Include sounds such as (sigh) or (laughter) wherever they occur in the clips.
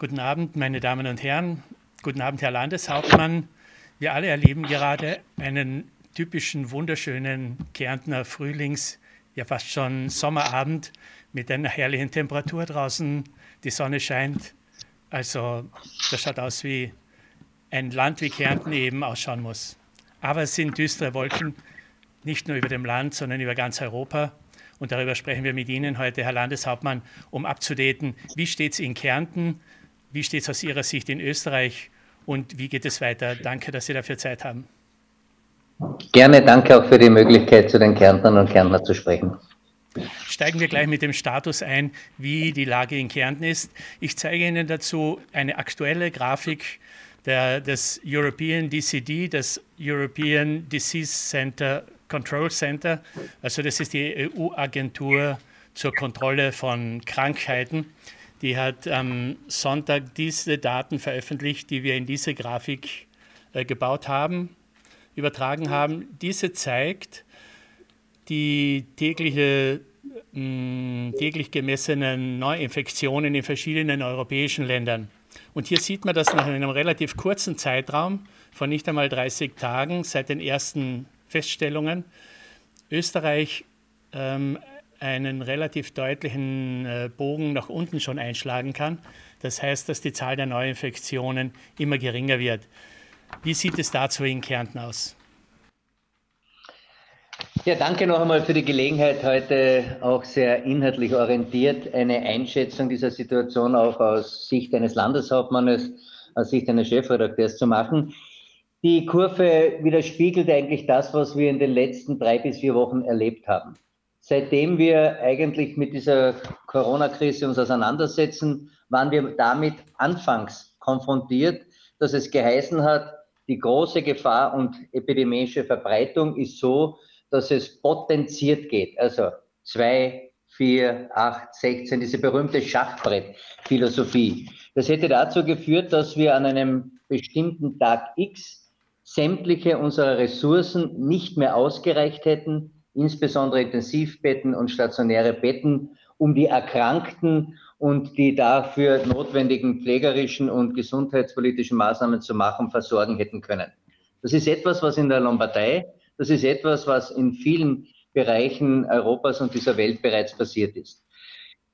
Guten Abend, meine Damen und Herren. Guten Abend, Herr Landeshauptmann. Wir alle erleben gerade einen typischen, wunderschönen Kärntner Frühlings-, ja fast schon Sommerabend mit einer herrlichen Temperatur draußen. Die Sonne scheint. Also, das schaut aus wie ein Land wie Kärnten eben ausschauen muss. Aber es sind düstere Wolken, nicht nur über dem Land, sondern über ganz Europa. Und darüber sprechen wir mit Ihnen heute, Herr Landeshauptmann, um abzudaten, wie steht es in Kärnten, wie steht es aus Ihrer Sicht in Österreich und wie geht es weiter? Danke, dass Sie dafür Zeit haben. Gerne, danke auch für die Möglichkeit, zu den Kärntnern und Kärntner zu sprechen. Steigen wir gleich mit dem Status ein, wie die Lage in Kärnten ist. Ich zeige Ihnen dazu eine aktuelle Grafik der, des European DCD, des European Disease Center Control Center. Also das ist die EU-Agentur zur Kontrolle von Krankheiten. Die hat am Sonntag diese Daten veröffentlicht, die wir in diese Grafik äh, gebaut haben, übertragen haben. Diese zeigt die tägliche, mh, täglich gemessenen Neuinfektionen in verschiedenen europäischen Ländern. Und hier sieht man, dass nach einem relativ kurzen Zeitraum von nicht einmal 30 Tagen seit den ersten Feststellungen Österreich ähm, einen relativ deutlichen äh, Bogen nach unten schon einschlagen kann. Das heißt, dass die Zahl der Neuinfektionen immer geringer wird. Wie sieht es dazu in Kärnten aus? Ja, danke noch einmal für die Gelegenheit, heute auch sehr inhaltlich orientiert eine Einschätzung dieser Situation auch aus Sicht eines Landeshauptmannes, aus Sicht eines Chefredakteurs zu machen. Die Kurve widerspiegelt eigentlich das, was wir in den letzten drei bis vier Wochen erlebt haben seitdem wir eigentlich mit dieser Corona-Krise uns auseinandersetzen, waren wir damit anfangs konfrontiert, dass es geheißen hat, die große Gefahr und epidemische Verbreitung ist so, dass es potenziert geht. Also zwei, vier, acht, sechzehn, diese berühmte Schachbrett-Philosophie. Das hätte dazu geführt, dass wir an einem bestimmten Tag X sämtliche unserer Ressourcen nicht mehr ausgereicht hätten, insbesondere Intensivbetten und stationäre Betten, um die Erkrankten und die dafür notwendigen pflegerischen und gesundheitspolitischen Maßnahmen zu machen, versorgen hätten können. Das ist etwas, was in der Lombardei, das ist etwas, was in vielen Bereichen Europas und dieser Welt bereits passiert ist.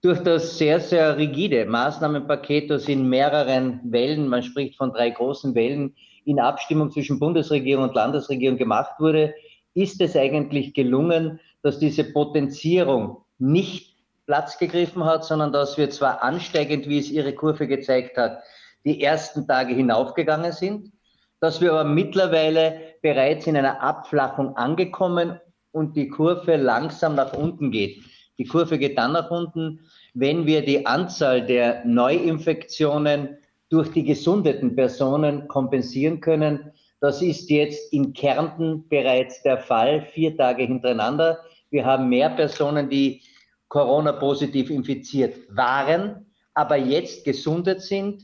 Durch das sehr, sehr rigide Maßnahmenpaket, das in mehreren Wellen, man spricht von drei großen Wellen, in Abstimmung zwischen Bundesregierung und Landesregierung gemacht wurde, ist es eigentlich gelungen, dass diese Potenzierung nicht Platz gegriffen hat, sondern dass wir zwar ansteigend, wie es Ihre Kurve gezeigt hat, die ersten Tage hinaufgegangen sind, dass wir aber mittlerweile bereits in einer Abflachung angekommen und die Kurve langsam nach unten geht. Die Kurve geht dann nach unten, wenn wir die Anzahl der Neuinfektionen durch die gesundeten Personen kompensieren können, das ist jetzt in Kärnten bereits der Fall, vier Tage hintereinander. Wir haben mehr Personen, die Corona-positiv infiziert waren, aber jetzt gesundet sind,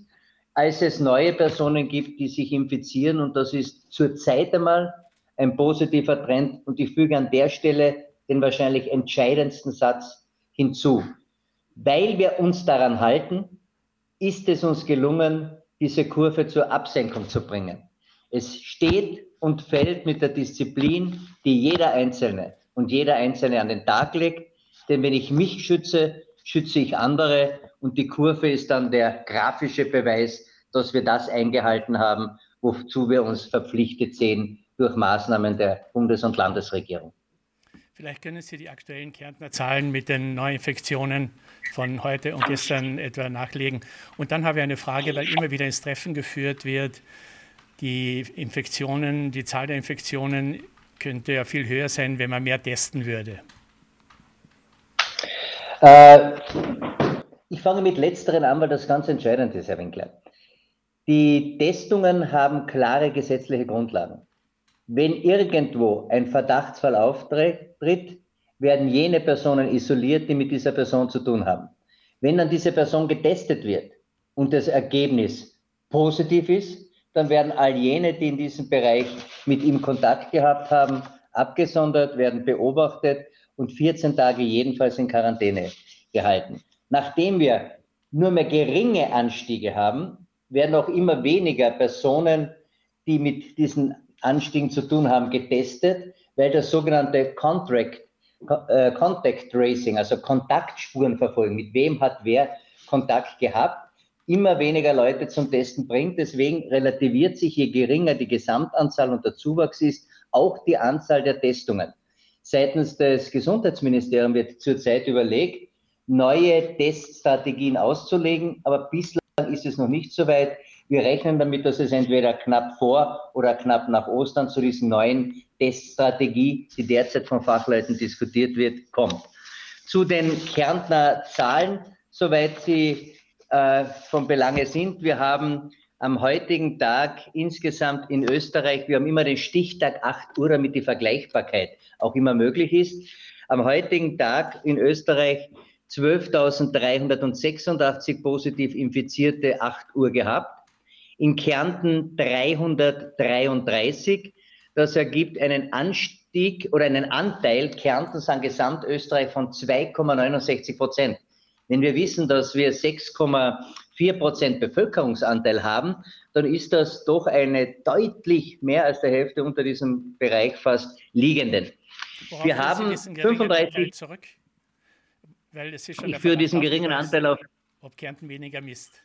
als es neue Personen gibt, die sich infizieren. Und das ist zurzeit einmal ein positiver Trend. Und ich füge an der Stelle den wahrscheinlich entscheidendsten Satz hinzu. Weil wir uns daran halten, ist es uns gelungen, diese Kurve zur Absenkung zu bringen. Es steht und fällt mit der Disziplin, die jeder Einzelne und jeder Einzelne an den Tag legt. Denn wenn ich mich schütze, schütze ich andere. Und die Kurve ist dann der grafische Beweis, dass wir das eingehalten haben, wozu wir uns verpflichtet sehen durch Maßnahmen der Bundes- und Landesregierung. Vielleicht können Sie die aktuellen Kärntner Zahlen mit den Neuinfektionen von heute und gestern etwa nachlegen. Und dann habe ich eine Frage, weil immer wieder ins Treffen geführt wird, die Infektionen, die Zahl der Infektionen könnte ja viel höher sein, wenn man mehr testen würde. Äh, ich fange mit letzteren an, weil das ganz entscheidend ist, Herr Winkler. Die Testungen haben klare gesetzliche Grundlagen. Wenn irgendwo ein Verdachtsfall auftritt, werden jene Personen isoliert, die mit dieser Person zu tun haben. Wenn dann diese Person getestet wird und das Ergebnis positiv ist, dann werden all jene, die in diesem Bereich mit ihm Kontakt gehabt haben, abgesondert, werden beobachtet und 14 Tage jedenfalls in Quarantäne gehalten. Nachdem wir nur mehr geringe Anstiege haben, werden auch immer weniger Personen, die mit diesen Anstiegen zu tun haben, getestet, weil das sogenannte Contract, äh, Contact Tracing, also Kontaktspuren verfolgen, mit wem hat wer Kontakt gehabt, immer weniger Leute zum Testen bringt. Deswegen relativiert sich, je geringer die Gesamtanzahl und der Zuwachs ist, auch die Anzahl der Testungen. Seitens des Gesundheitsministeriums wird zurzeit überlegt, neue Teststrategien auszulegen, aber bislang ist es noch nicht so weit. Wir rechnen damit, dass es entweder knapp vor oder knapp nach Ostern zu diesen neuen Teststrategie, die derzeit von Fachleuten diskutiert wird, kommt. Zu den Kärntner Zahlen, soweit sie äh, von Belange sind. Wir haben am heutigen Tag insgesamt in Österreich, wir haben immer den Stichtag 8 Uhr, damit die Vergleichbarkeit auch immer möglich ist. Am heutigen Tag in Österreich 12.386 positiv Infizierte 8 Uhr gehabt. In Kärnten 333. Das ergibt einen Anstieg oder einen Anteil Kärntens an Gesamtösterreich von 2,69 Prozent. Wenn wir wissen, dass wir 6,4 Prozent Bevölkerungsanteil haben, dann ist das doch eine deutlich mehr als der Hälfte unter diesem Bereich fast liegenden. Worauf wir haben 35 zurück, weil es ist schon ich führe diesen geringen Anteil auf. Ob Kärnten weniger misst.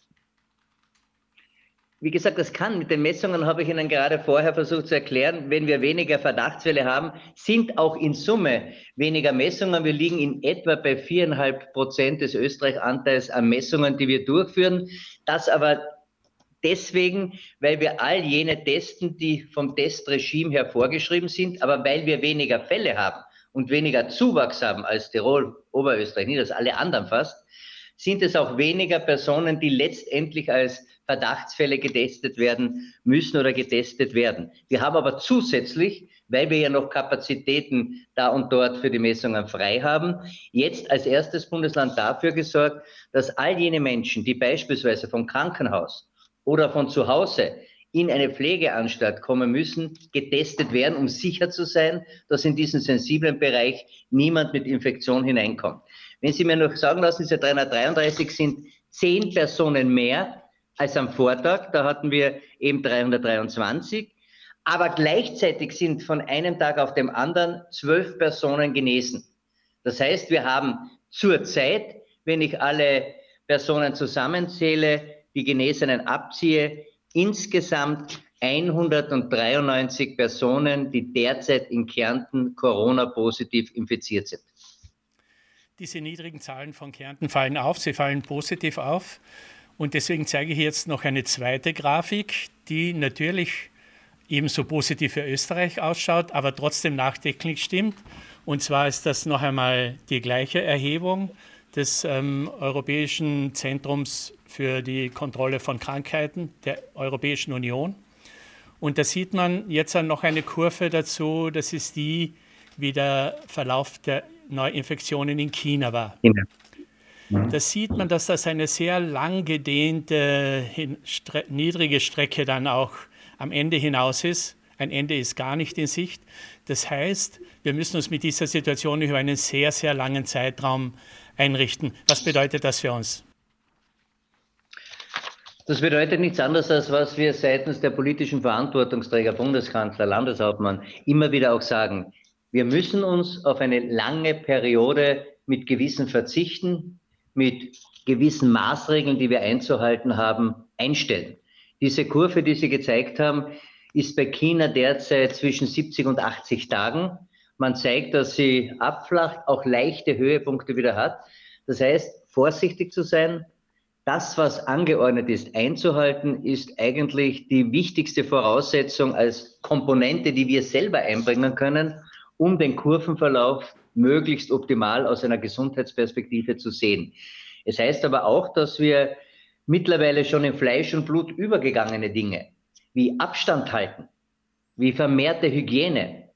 Wie gesagt, das kann. Mit den Messungen habe ich Ihnen gerade vorher versucht zu erklären. Wenn wir weniger Verdachtsfälle haben, sind auch in Summe weniger Messungen. Wir liegen in etwa bei viereinhalb Prozent des Österreich-Anteils an Messungen, die wir durchführen. Das aber deswegen, weil wir all jene testen, die vom Testregime her vorgeschrieben sind, aber weil wir weniger Fälle haben und weniger Zuwachs haben als Tirol, Oberösterreich, als alle anderen fast, sind es auch weniger Personen, die letztendlich als Verdachtsfälle getestet werden müssen oder getestet werden. Wir haben aber zusätzlich, weil wir ja noch Kapazitäten da und dort für die Messungen frei haben, jetzt als erstes Bundesland dafür gesorgt, dass all jene Menschen, die beispielsweise vom Krankenhaus oder von zu Hause in eine Pflegeanstalt kommen müssen, getestet werden, um sicher zu sein, dass in diesen sensiblen Bereich niemand mit Infektion hineinkommt. Wenn Sie mir noch sagen lassen, diese 333 sind zehn Personen mehr als am Vortag. Da hatten wir eben 323. Aber gleichzeitig sind von einem Tag auf dem anderen zwölf Personen genesen. Das heißt, wir haben zurzeit, wenn ich alle Personen zusammenzähle, die Genesenen abziehe, insgesamt 193 Personen, die derzeit in Kärnten Corona-positiv infiziert sind. Diese niedrigen Zahlen von Kärnten fallen auf, sie fallen positiv auf. Und deswegen zeige ich jetzt noch eine zweite Grafik, die natürlich ebenso positiv für Österreich ausschaut, aber trotzdem nachdenklich stimmt. Und zwar ist das noch einmal die gleiche Erhebung des ähm, Europäischen Zentrums für die Kontrolle von Krankheiten der Europäischen Union. Und da sieht man jetzt noch eine Kurve dazu, das ist die, wie der Verlauf der Neuinfektionen in China war. Ja. Mhm. Da sieht man, dass das eine sehr lang gedehnte, stre niedrige Strecke dann auch am Ende hinaus ist. Ein Ende ist gar nicht in Sicht. Das heißt, wir müssen uns mit dieser Situation über einen sehr, sehr langen Zeitraum einrichten. Was bedeutet das für uns? Das bedeutet nichts anderes, als was wir seitens der politischen Verantwortungsträger, Bundeskanzler, Landeshauptmann immer wieder auch sagen. Wir müssen uns auf eine lange Periode mit gewissen Verzichten, mit gewissen Maßregeln, die wir einzuhalten haben, einstellen. Diese Kurve, die Sie gezeigt haben, ist bei China derzeit zwischen 70 und 80 Tagen. Man zeigt, dass sie abflacht, auch leichte Höhepunkte wieder hat. Das heißt, vorsichtig zu sein, das, was angeordnet ist, einzuhalten, ist eigentlich die wichtigste Voraussetzung als Komponente, die wir selber einbringen können, um den Kurvenverlauf möglichst optimal aus einer Gesundheitsperspektive zu sehen. Es heißt aber auch, dass wir mittlerweile schon in Fleisch und Blut übergegangene Dinge wie Abstand halten, wie vermehrte Hygiene,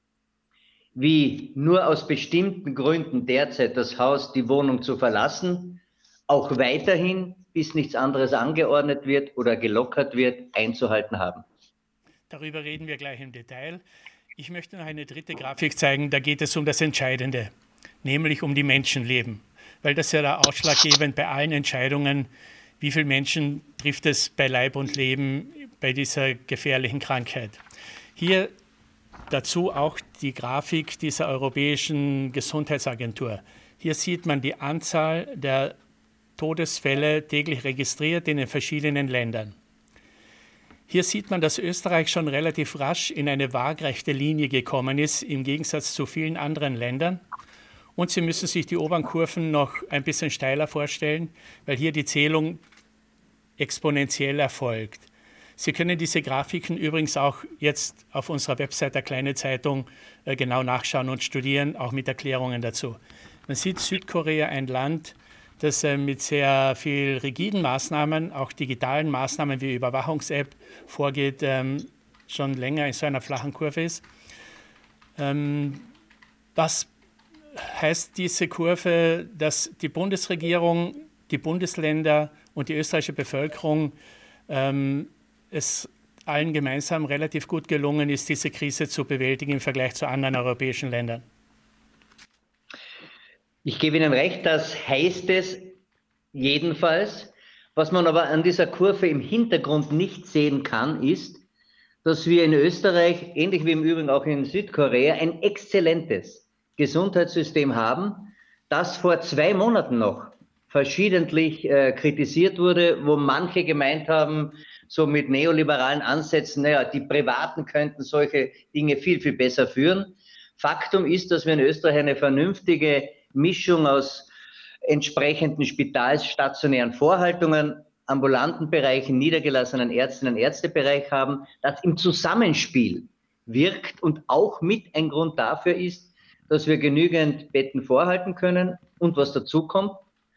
wie nur aus bestimmten Gründen derzeit das Haus, die Wohnung zu verlassen, auch weiterhin, bis nichts anderes angeordnet wird oder gelockert wird, einzuhalten haben. Darüber reden wir gleich im Detail. Ich möchte noch eine dritte Grafik zeigen, da geht es um das Entscheidende, nämlich um die Menschenleben, weil das ja da ausschlaggebend bei allen Entscheidungen wie viele Menschen trifft es bei Leib und Leben bei dieser gefährlichen Krankheit. Hier dazu auch die Grafik dieser Europäischen Gesundheitsagentur. Hier sieht man die Anzahl der Todesfälle täglich registriert in den verschiedenen Ländern. Hier sieht man, dass Österreich schon relativ rasch in eine waagrechte Linie gekommen ist, im Gegensatz zu vielen anderen Ländern. Und Sie müssen sich die oberen Kurven noch ein bisschen steiler vorstellen, weil hier die Zählung exponentiell erfolgt. Sie können diese Grafiken übrigens auch jetzt auf unserer Website der Kleine Zeitung äh, genau nachschauen und studieren, auch mit Erklärungen dazu. Man sieht Südkorea ein Land, das äh, mit sehr viel rigiden Maßnahmen, auch digitalen Maßnahmen wie Überwachungs-App vorgeht, ähm, schon länger in so einer flachen Kurve ist. Ähm, was heißt diese Kurve, dass die Bundesregierung, die Bundesländer und die österreichische Bevölkerung ähm, es allen gemeinsam relativ gut gelungen ist, diese Krise zu bewältigen im Vergleich zu anderen europäischen Ländern. Ich gebe Ihnen recht, das heißt es jedenfalls. Was man aber an dieser Kurve im Hintergrund nicht sehen kann, ist, dass wir in Österreich, ähnlich wie im Übrigen auch in Südkorea, ein exzellentes Gesundheitssystem haben, das vor zwei Monaten noch verschiedentlich äh, kritisiert wurde, wo manche gemeint haben, so mit neoliberalen Ansätzen, naja, die Privaten könnten solche Dinge viel, viel besser führen. Faktum ist, dass wir in Österreich eine vernünftige Mischung aus entsprechenden spitalsstationären Vorhaltungen, ambulanten Bereichen, niedergelassenen Ärztinnen und Ärztebereich haben, das im Zusammenspiel wirkt und auch mit ein Grund dafür ist, dass wir genügend Betten vorhalten können. Und was dazu kommt,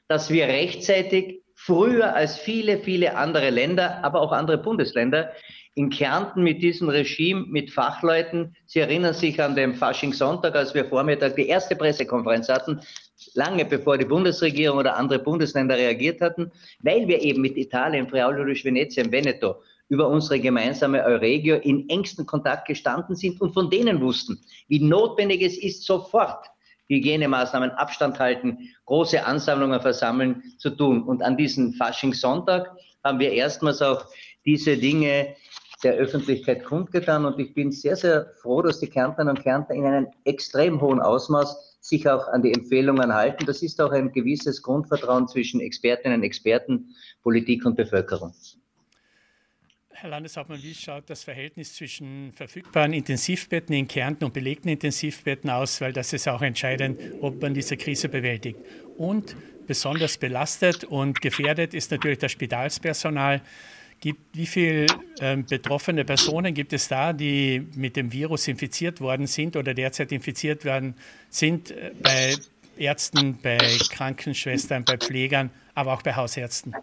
dass wir rechtzeitig früher als viele, viele andere Länder, aber auch andere Bundesländer in Kärnten mit diesem Regime, mit Fachleuten. Sie erinnern sich an den Faschingssonntag, als wir Vormittag die erste Pressekonferenz hatten, lange bevor die Bundesregierung oder andere Bundesländer reagiert hatten, weil wir eben mit Italien, Friuli, Venezia, Veneto über unsere gemeinsame Euregio in engsten Kontakt gestanden sind und von denen wussten, wie notwendig es ist, sofort Hygienemaßnahmen, Abstand halten, große Ansammlungen versammeln zu tun. Und an diesem Faschingssonntag haben wir erstmals auch diese Dinge der Öffentlichkeit kundgetan. Und ich bin sehr, sehr froh, dass die Kärntner und Kärntner in einem extrem hohen Ausmaß sich auch an die Empfehlungen halten. Das ist auch ein gewisses Grundvertrauen zwischen Expertinnen und Experten, Politik und Bevölkerung. Herr Landeshauptmann, wie schaut das Verhältnis zwischen verfügbaren Intensivbetten in Kärnten und belegten Intensivbetten aus? Weil das ist auch entscheidend, ob man diese Krise bewältigt. Und besonders belastet und gefährdet ist natürlich das Spitalspersonal. Wie viele äh, betroffene Personen gibt es da, die mit dem Virus infiziert worden sind oder derzeit infiziert werden sind äh, bei Ärzten, bei Krankenschwestern, bei Pflegern, aber auch bei Hausärzten?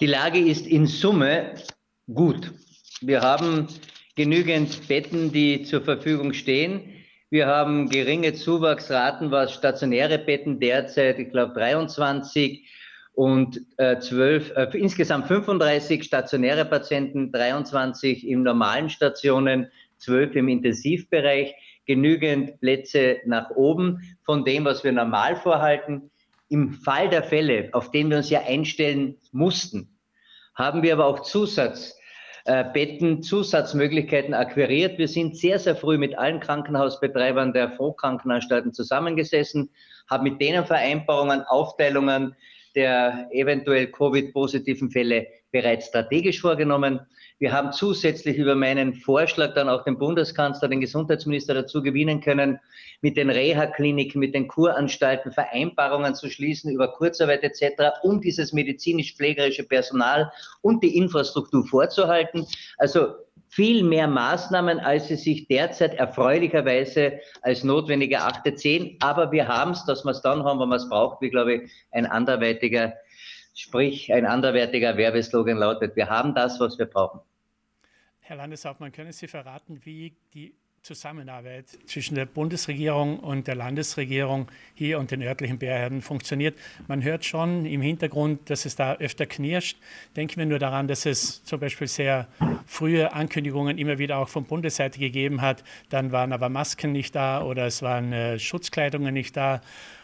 Die Lage ist in Summe gut. Wir haben genügend Betten, die zur Verfügung stehen. Wir haben geringe Zuwachsraten, was stationäre Betten derzeit, ich glaube 23 und äh, 12, äh, insgesamt 35 stationäre Patienten, 23 im normalen Stationen, 12 im Intensivbereich, genügend Plätze nach oben von dem, was wir normal vorhalten. Im Fall der Fälle, auf den wir uns ja einstellen mussten, haben wir aber auch Zusatzbetten, Zusatzmöglichkeiten akquiriert. Wir sind sehr, sehr früh mit allen Krankenhausbetreibern der Fondkrankenanstalten zusammengesessen, haben mit denen Vereinbarungen, Aufteilungen der eventuell Covid-positiven Fälle bereits strategisch vorgenommen. Wir haben zusätzlich über meinen Vorschlag dann auch den Bundeskanzler, den Gesundheitsminister dazu gewinnen können, mit den Reha-Kliniken, mit den Kuranstalten Vereinbarungen zu schließen über Kurzarbeit etc., um dieses medizinisch-pflegerische Personal und die Infrastruktur vorzuhalten. Also viel mehr Maßnahmen, als sie sich derzeit erfreulicherweise als notwendig erachtet sehen. Aber wir haben es, dass wir es dann haben, wenn man es braucht, wie glaube ich ein anderweitiger, sprich ein anderwertiger Werbeslogan lautet, wir haben das, was wir brauchen. Herr Landeshauptmann, können Sie verraten, wie die Zusammenarbeit zwischen der Bundesregierung und der Landesregierung hier und den örtlichen Behörden funktioniert. Man hört schon im Hintergrund, dass es da öfter knirscht. Denken wir nur daran, dass es zum Beispiel sehr frühe Ankündigungen immer wieder auch von Bundesseite gegeben hat. Dann waren aber Masken nicht da oder es waren äh, Schutzkleidungen nicht da.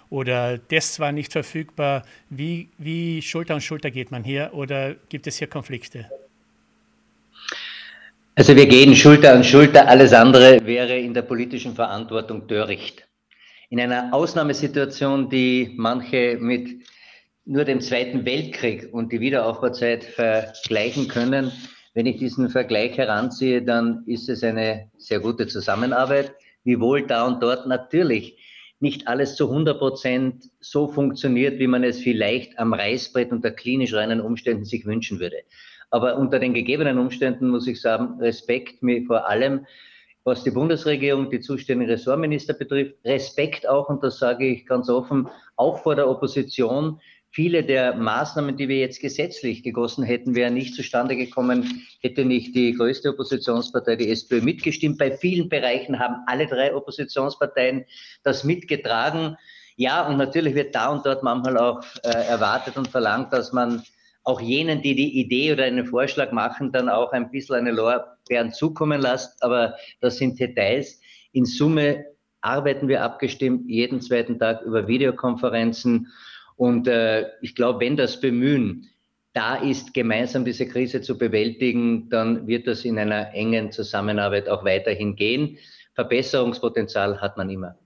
oder das war nicht verfügbar. Wie, wie Schulter an Schulter geht man hier oder gibt es hier Konflikte? Also wir gehen Schulter an Schulter, alles andere wäre in der politischen Verantwortung töricht. In einer Ausnahmesituation, die manche mit nur dem Zweiten Weltkrieg und die Wiederaufbauzeit vergleichen können, wenn ich diesen Vergleich heranziehe, dann ist es eine sehr gute Zusammenarbeit, wiewohl da und dort natürlich nicht alles zu 100 Prozent so funktioniert, wie man es vielleicht am Reißbrett unter klinisch reinen Umständen sich wünschen würde. Aber unter den gegebenen Umständen muss ich sagen, Respekt mir vor allem, was die Bundesregierung, die zuständigen Ressortminister betrifft. Respekt auch, und das sage ich ganz offen, auch vor der Opposition. Viele der Maßnahmen, die wir jetzt gesetzlich gegossen hätten, wären nicht zustande gekommen, hätte nicht die größte Oppositionspartei, die SPÖ, mitgestimmt. Bei vielen Bereichen haben alle drei Oppositionsparteien das mitgetragen. Ja, und natürlich wird da und dort manchmal auch äh, erwartet und verlangt, dass man auch jenen, die die Idee oder einen Vorschlag machen, dann auch ein bisschen eine Lorbeeren zukommen lässt. Aber das sind Details. In Summe arbeiten wir abgestimmt jeden zweiten Tag über Videokonferenzen. Und äh, ich glaube, wenn das Bemühen da ist, gemeinsam diese Krise zu bewältigen, dann wird das in einer engen Zusammenarbeit auch weiterhin gehen. Verbesserungspotenzial hat man immer.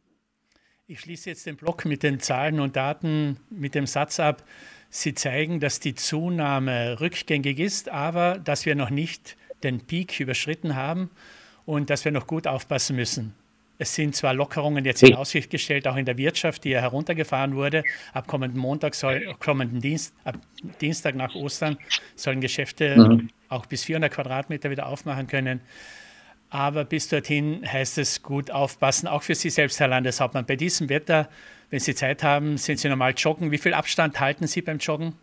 Ich schließe jetzt den Block mit den Zahlen und Daten mit dem Satz ab. Sie zeigen, dass die Zunahme rückgängig ist, aber dass wir noch nicht den Peak überschritten haben und dass wir noch gut aufpassen müssen. Es sind zwar Lockerungen jetzt in Aussicht gestellt, auch in der Wirtschaft, die ja heruntergefahren wurde. Ab kommenden Montag soll, kommenden Dienst, ab Dienstag nach Ostern sollen Geschäfte mhm. auch bis 400 Quadratmeter wieder aufmachen können. Aber bis dorthin heißt es gut aufpassen, auch für Sie selbst, Herr Landeshauptmann. Bei diesem Wetter wenn Sie Zeit haben, sind Sie normal joggen. Wie viel Abstand halten Sie beim Joggen?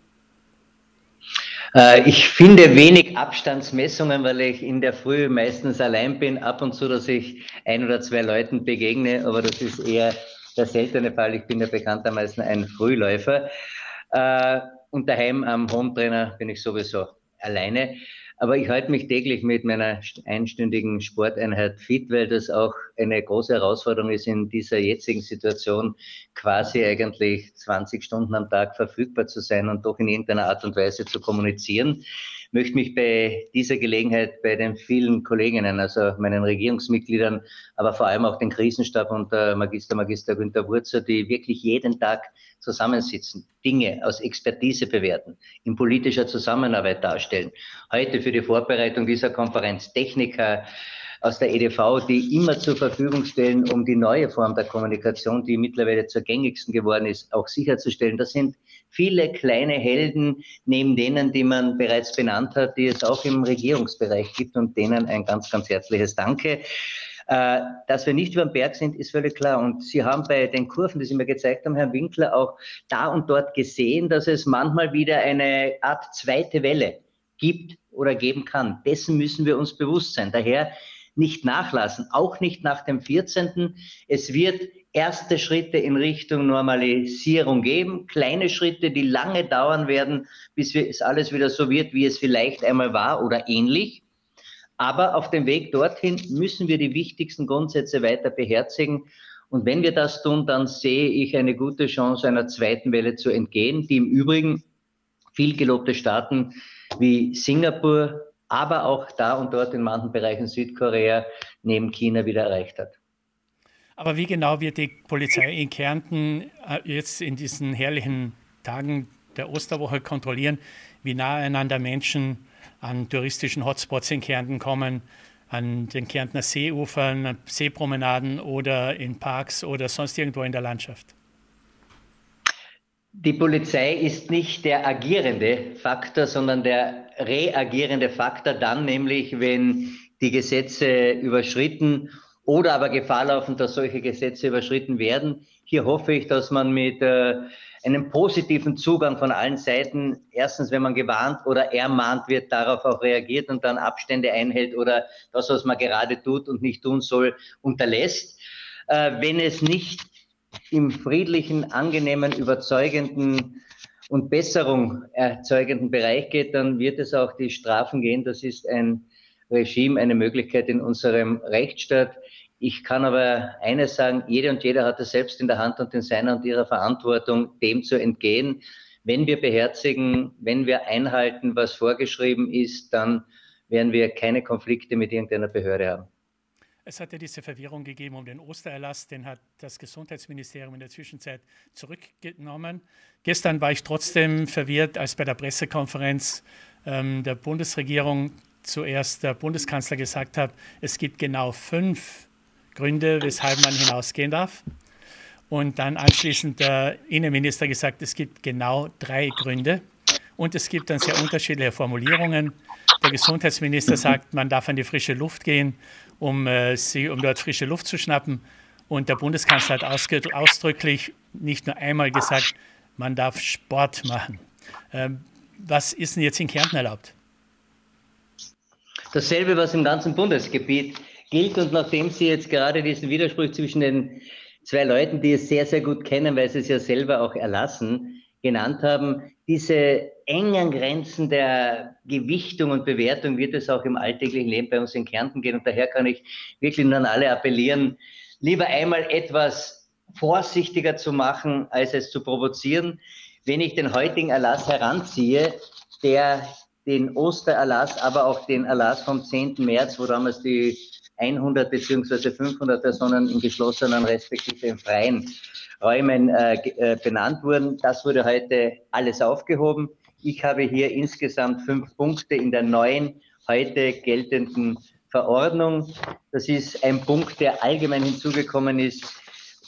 Äh, ich finde wenig Abstandsmessungen, weil ich in der Früh meistens allein bin. Ab und zu, dass ich ein oder zwei Leuten begegne, aber das ist eher der seltene Fall. Ich bin ja bekanntermaßen ein Frühläufer. Äh, und daheim am Hometrainer bin ich sowieso alleine. Aber ich halte mich täglich mit meiner einstündigen Sporteinheit fit, weil das auch eine große Herausforderung ist, in dieser jetzigen Situation quasi eigentlich 20 Stunden am Tag verfügbar zu sein und doch in irgendeiner Art und Weise zu kommunizieren möchte mich bei dieser Gelegenheit bei den vielen Kolleginnen, also meinen Regierungsmitgliedern, aber vor allem auch den Krisenstab und der Magister Magister Günter Wurzer, die wirklich jeden Tag zusammensitzen, Dinge aus Expertise bewerten, in politischer Zusammenarbeit darstellen. Heute für die Vorbereitung dieser Konferenz Techniker, aus der EDV, die immer zur Verfügung stellen, um die neue Form der Kommunikation, die mittlerweile zur gängigsten geworden ist, auch sicherzustellen. Das sind viele kleine Helden neben denen, die man bereits benannt hat, die es auch im Regierungsbereich gibt und denen ein ganz, ganz herzliches Danke. Äh, dass wir nicht über den Berg sind, ist völlig klar. Und Sie haben bei den Kurven, die Sie mir gezeigt haben, Herr Winkler, auch da und dort gesehen, dass es manchmal wieder eine Art zweite Welle gibt oder geben kann. Dessen müssen wir uns bewusst sein. Daher nicht nachlassen, auch nicht nach dem 14. Es wird erste Schritte in Richtung Normalisierung geben, kleine Schritte, die lange dauern werden, bis es alles wieder so wird, wie es vielleicht einmal war oder ähnlich. Aber auf dem Weg dorthin müssen wir die wichtigsten Grundsätze weiter beherzigen. Und wenn wir das tun, dann sehe ich eine gute Chance, einer zweiten Welle zu entgehen, die im Übrigen viel gelobte Staaten wie Singapur, aber auch da und dort in manchen Bereichen Südkorea neben China wieder erreicht hat. Aber wie genau wird die Polizei in Kärnten äh, jetzt in diesen herrlichen Tagen der Osterwoche kontrollieren, wie nah einander Menschen an touristischen Hotspots in Kärnten kommen, an den Kärntner Seeufern, Seepromenaden oder in Parks oder sonst irgendwo in der Landschaft? Die Polizei ist nicht der agierende Faktor, sondern der reagierende Faktor dann nämlich, wenn die Gesetze überschritten oder aber Gefahr laufen, dass solche Gesetze überschritten werden. Hier hoffe ich, dass man mit äh, einem positiven Zugang von allen Seiten, erstens, wenn man gewarnt oder ermahnt wird, darauf auch reagiert und dann Abstände einhält oder das, was man gerade tut und nicht tun soll, unterlässt. Äh, wenn es nicht im friedlichen, angenehmen, überzeugenden und Besserung erzeugenden Bereich geht, dann wird es auch die Strafen gehen. Das ist ein Regime, eine Möglichkeit in unserem Rechtsstaat, Ich kann aber eines sagen, jede und jeder hat es selbst in der Hand und in seiner und ihrer Verantwortung, dem zu entgehen. Wenn wir beherzigen, wenn wir einhalten, was vorgeschrieben ist, dann werden wir keine Konflikte mit irgendeiner Behörde haben. Es hat ja diese Verwirrung gegeben um den Ostererlass, den hat das Gesundheitsministerium in der Zwischenzeit zurückgenommen. Gestern war ich trotzdem verwirrt, als bei der Pressekonferenz ähm, der Bundesregierung zuerst der Bundeskanzler gesagt hat, es gibt genau fünf Gründe, weshalb man hinausgehen darf. Und dann anschließend der Innenminister gesagt, es gibt genau drei Gründe. Und es gibt dann sehr unterschiedliche Formulierungen. Der Gesundheitsminister sagt, man darf an die frische Luft gehen um, äh, sie, um dort frische Luft zu schnappen. Und der Bundeskanzler hat ausdrücklich nicht nur einmal gesagt, man darf Sport machen. Ähm, was ist denn jetzt in Kärnten erlaubt? Dasselbe, was im ganzen Bundesgebiet gilt. Und nachdem Sie jetzt gerade diesen Widerspruch zwischen den zwei Leuten, die es sehr, sehr gut kennen, weil sie es ja selber auch erlassen, genannt haben, diese engen Grenzen der Gewichtung und Bewertung wird es auch im alltäglichen Leben bei uns in Kärnten gehen. Und daher kann ich wirklich nur an alle appellieren, lieber einmal etwas vorsichtiger zu machen, als es zu provozieren. Wenn ich den heutigen Erlass heranziehe, der den Ostererlass, aber auch den Erlass vom 10. März, wo damals die 100 bzw. 500 Personen in geschlossenen respektive in freien Räumen äh, äh, benannt wurden. Das wurde heute alles aufgehoben. Ich habe hier insgesamt fünf Punkte in der neuen, heute geltenden Verordnung. Das ist ein Punkt, der allgemein hinzugekommen ist,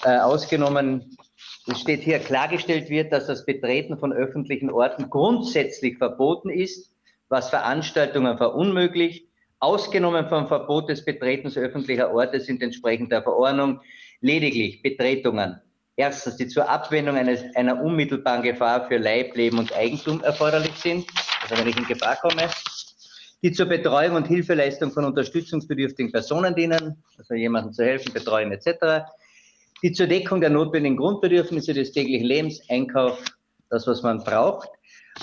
äh, ausgenommen. Es steht hier klargestellt wird, dass das Betreten von öffentlichen Orten grundsätzlich verboten ist, was Veranstaltungen verunmöglicht. Ausgenommen vom Verbot des Betretens öffentlicher Orte sind entsprechend der Verordnung lediglich Betretungen erstens, die zur Abwendung eines, einer unmittelbaren Gefahr für Leib, Leben und Eigentum erforderlich sind, also wenn ich in Gefahr komme, die zur Betreuung und Hilfeleistung von unterstützungsbedürftigen Personen dienen, also jemandem zu helfen, betreuen etc., die zur Deckung der notwendigen Grundbedürfnisse des täglichen Lebens, Einkauf, das, was man braucht,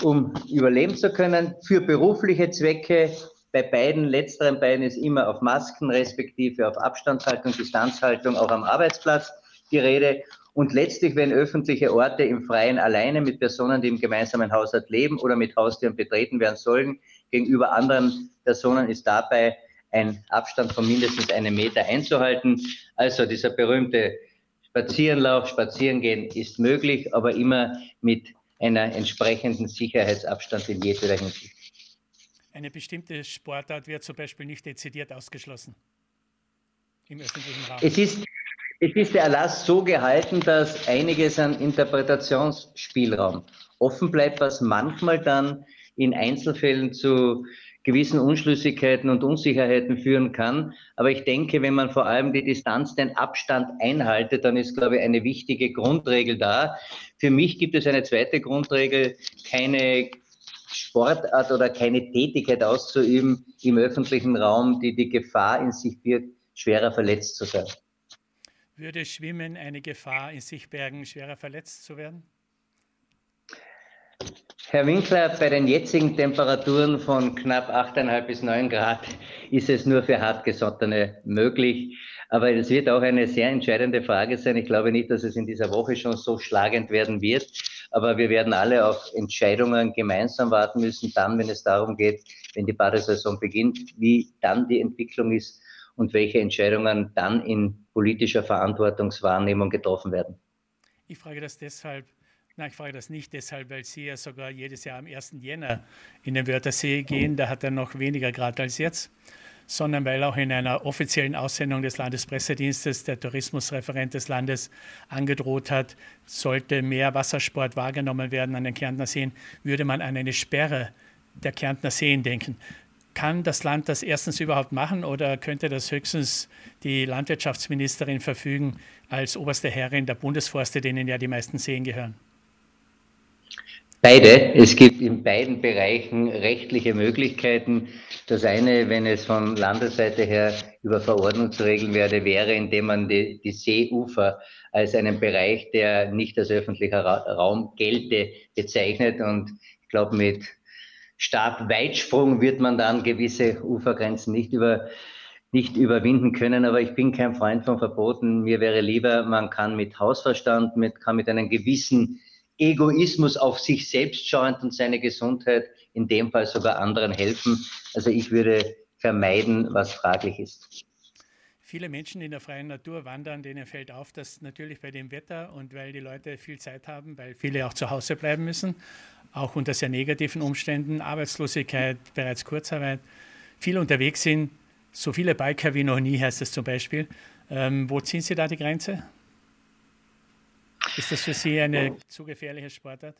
um überleben zu können, für berufliche Zwecke, bei beiden, letzteren beiden ist immer auf Masken respektive auf Abstandshaltung, Distanzhaltung auch am Arbeitsplatz die Rede und letztlich, wenn öffentliche Orte im Freien alleine mit Personen, die im gemeinsamen Haushalt leben oder mit Haustieren betreten werden sollen, gegenüber anderen Personen ist dabei ein Abstand von mindestens einem Meter einzuhalten. Also dieser berühmte Spazierenlauf, Spazierengehen ist möglich, aber immer mit einer entsprechenden Sicherheitsabstand in jeder Hinsicht. Eine bestimmte Sportart wird zum Beispiel nicht dezidiert ausgeschlossen im öffentlichen Raum. Es ist, es ist der Erlass so gehalten, dass einiges an Interpretationsspielraum offen bleibt, was manchmal dann in Einzelfällen zu gewissen Unschlüssigkeiten und Unsicherheiten führen kann. Aber ich denke, wenn man vor allem die Distanz, den Abstand einhaltet, dann ist, glaube ich, eine wichtige Grundregel da. Für mich gibt es eine zweite Grundregel, keine Sportart oder keine Tätigkeit auszuüben im öffentlichen Raum, die die Gefahr in sich birgt, schwerer verletzt zu sein. Würde Schwimmen eine Gefahr in sich bergen, schwerer verletzt zu werden? Herr Winkler, bei den jetzigen Temperaturen von knapp 8,5 bis 9 Grad ist es nur für Hartgesottene möglich. Aber es wird auch eine sehr entscheidende Frage sein. Ich glaube nicht, dass es in dieser Woche schon so schlagend werden wird. Aber wir werden alle auf Entscheidungen gemeinsam warten müssen, dann, wenn es darum geht, wenn die Badesaison beginnt, wie dann die Entwicklung ist und welche Entscheidungen dann in politischer Verantwortungswahrnehmung getroffen werden. Ich frage das deshalb, Nein, ich frage das nicht deshalb, weil Sie ja sogar jedes Jahr am 1. Jänner in den Wörthersee gehen, da hat er noch weniger Grad als jetzt, sondern weil auch in einer offiziellen Aussendung des Landespressedienstes der Tourismusreferent des Landes angedroht hat, sollte mehr Wassersport wahrgenommen werden an den Kärntner Seen, würde man an eine Sperre der Kärntner Seen denken. Kann das Land das erstens überhaupt machen oder könnte das höchstens die Landwirtschaftsministerin verfügen als oberste Herrin der Bundesforste, denen ja die meisten Seen gehören? Beide. Es gibt in beiden Bereichen rechtliche Möglichkeiten. Das eine, wenn es von Landesseite her über Verordnung zu regeln werde, wäre, indem man die, die Seeufer als einen Bereich, der nicht als öffentlicher Raum gelte, bezeichnet. Und ich glaube, mit Stabweitsprung wird man dann gewisse Ufergrenzen nicht über, nicht überwinden können. Aber ich bin kein Freund von Verboten. Mir wäre lieber, man kann mit Hausverstand, mit, kann mit einem gewissen Egoismus auf sich selbst schauend und seine Gesundheit in dem Fall sogar anderen helfen. Also ich würde vermeiden, was fraglich ist. Viele Menschen in der freien Natur wandern, denen fällt auf, dass natürlich bei dem Wetter und weil die Leute viel Zeit haben, weil viele auch zu Hause bleiben müssen, auch unter sehr negativen Umständen, Arbeitslosigkeit, bereits Kurzarbeit, viele unterwegs sind, so viele Biker wie noch nie heißt es zum Beispiel. Ähm, wo ziehen Sie da die Grenze? Ist das für Sie eine zu gefährliche Sportart?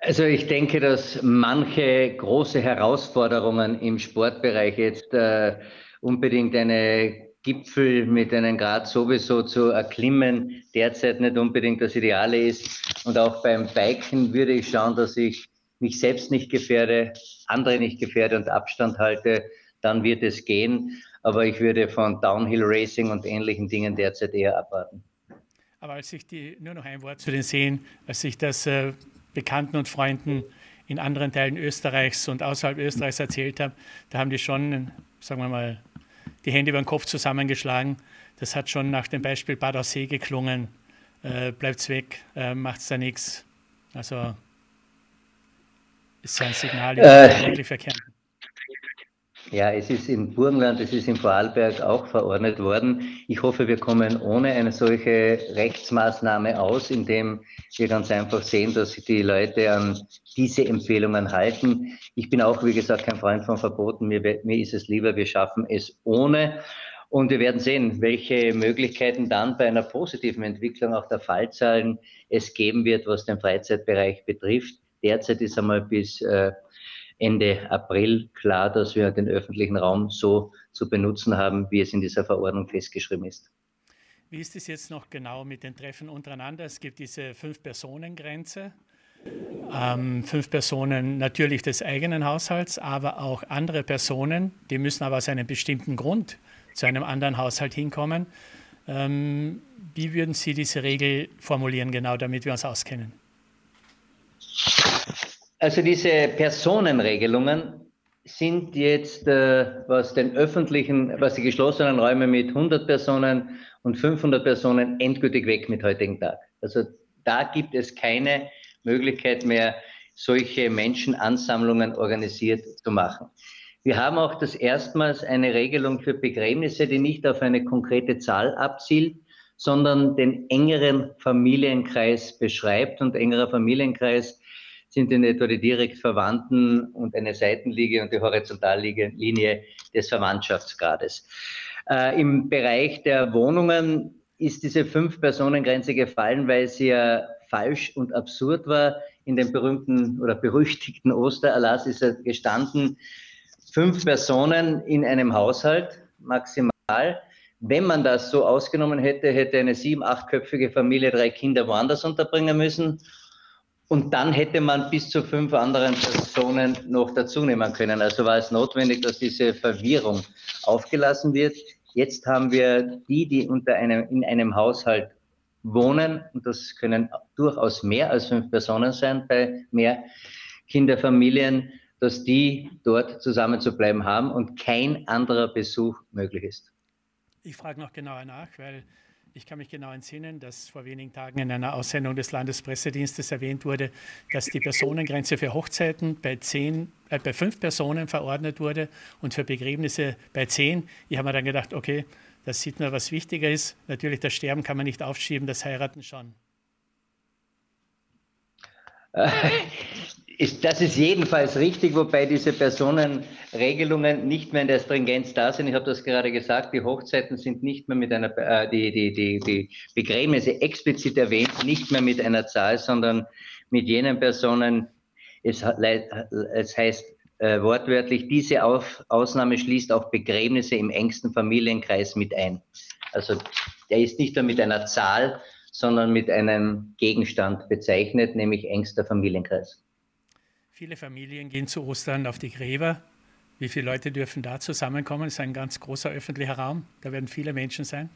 Also ich denke, dass manche große Herausforderungen im Sportbereich jetzt äh, unbedingt eine Gipfel mit einem Grad sowieso zu erklimmen, derzeit nicht unbedingt das Ideale ist. Und auch beim Biken würde ich schauen, dass ich mich selbst nicht gefährde, andere nicht gefährde und Abstand halte, dann wird es gehen. Aber ich würde von Downhill Racing und ähnlichen Dingen derzeit eher abraten. Aber als ich die, nur noch ein Wort zu den Seen, als ich das äh, Bekannten und Freunden in anderen Teilen Österreichs und außerhalb Österreichs erzählt habe, da haben die schon, sagen wir mal, die Hände über den Kopf zusammengeschlagen. Das hat schon nach dem Beispiel Bad Aussee geklungen. Äh, bleibt's weg, äh, macht's da nichts. Also ist ein Signal äh, wirklich Kärnten. Ja, es ist in Burgenland, es ist in Vorarlberg auch verordnet worden. Ich hoffe, wir kommen ohne eine solche Rechtsmaßnahme aus, indem wir ganz einfach sehen, dass sich die Leute an diese Empfehlungen halten. Ich bin auch, wie gesagt, kein Freund von Verboten. Mir, mir ist es lieber, wir schaffen es ohne. Und wir werden sehen, welche Möglichkeiten dann bei einer positiven Entwicklung auch der Fallzahlen es geben wird, was den Freizeitbereich betrifft. Derzeit ist einmal bis äh, Ende April klar, dass wir den öffentlichen Raum so zu benutzen haben, wie es in dieser Verordnung festgeschrieben ist. Wie ist es jetzt noch genau mit den Treffen untereinander? Es gibt diese Fünf-Personen-Grenze. Ähm, fünf Personen natürlich des eigenen Haushalts, aber auch andere Personen, die müssen aber aus einem bestimmten Grund zu einem anderen Haushalt hinkommen. Ähm, wie würden Sie diese Regel formulieren, genau damit wir uns auskennen? Also diese Personenregelungen sind jetzt, äh, was den öffentlichen, was die geschlossenen Räume mit 100 Personen und 500 Personen endgültig weg mit heutigen Tag. Also da gibt es keine Möglichkeit mehr, solche Menschenansammlungen organisiert zu machen. Wir haben auch das erstmals eine Regelung für Begräbnisse, die nicht auf eine konkrete Zahl abzielt, sondern den engeren Familienkreis beschreibt. Und engerer Familienkreis sind in etwa die direkt Verwandten und eine Seitenlinie und die Horizontallinie des Verwandtschaftsgrades. Äh, Im Bereich der Wohnungen ist diese Fünf-Personen-Grenze gefallen, weil sie ja falsch und absurd war. In dem berühmten oder berüchtigten Ostererlass ist er gestanden, fünf Personen in einem Haushalt maximal. Wenn man das so ausgenommen hätte, hätte eine sieben-, achtköpfige Familie drei Kinder woanders unterbringen müssen und dann hätte man bis zu fünf anderen Personen noch dazu nehmen können. Also war es notwendig, dass diese Verwirrung aufgelassen wird. Jetzt haben wir die, die unter einem, in einem Haushalt wohnen, und das können durchaus mehr als fünf Personen sein bei mehr Kinderfamilien, dass die dort zusammen zu bleiben haben und kein anderer Besuch möglich ist. Ich frage noch genauer nach, weil ich kann mich genau entsinnen, dass vor wenigen Tagen in einer Aussendung des Landespressedienstes erwähnt wurde, dass die Personengrenze für Hochzeiten bei, zehn, äh, bei fünf Personen verordnet wurde und für Begräbnisse bei zehn. Ich habe mir dann gedacht, okay, das sieht man, was wichtiger ist. Natürlich, das Sterben kann man nicht aufschieben, das Heiraten schon. (laughs) Ist, das ist jedenfalls richtig, wobei diese Personenregelungen nicht mehr in der Stringenz da sind. Ich habe das gerade gesagt, die Hochzeiten sind nicht mehr mit einer, äh, die, die, die, die Begräbnisse explizit erwähnt, nicht mehr mit einer Zahl, sondern mit jenen Personen, es, es heißt äh, wortwörtlich, diese Auf, Ausnahme schließt auch Begräbnisse im engsten Familienkreis mit ein. Also der ist nicht nur mit einer Zahl, sondern mit einem Gegenstand bezeichnet, nämlich engster Familienkreis. Viele Familien gehen zu Ostern auf die Gräber. Wie viele Leute dürfen da zusammenkommen? Es ist ein ganz großer öffentlicher Raum. Da werden viele Menschen sein.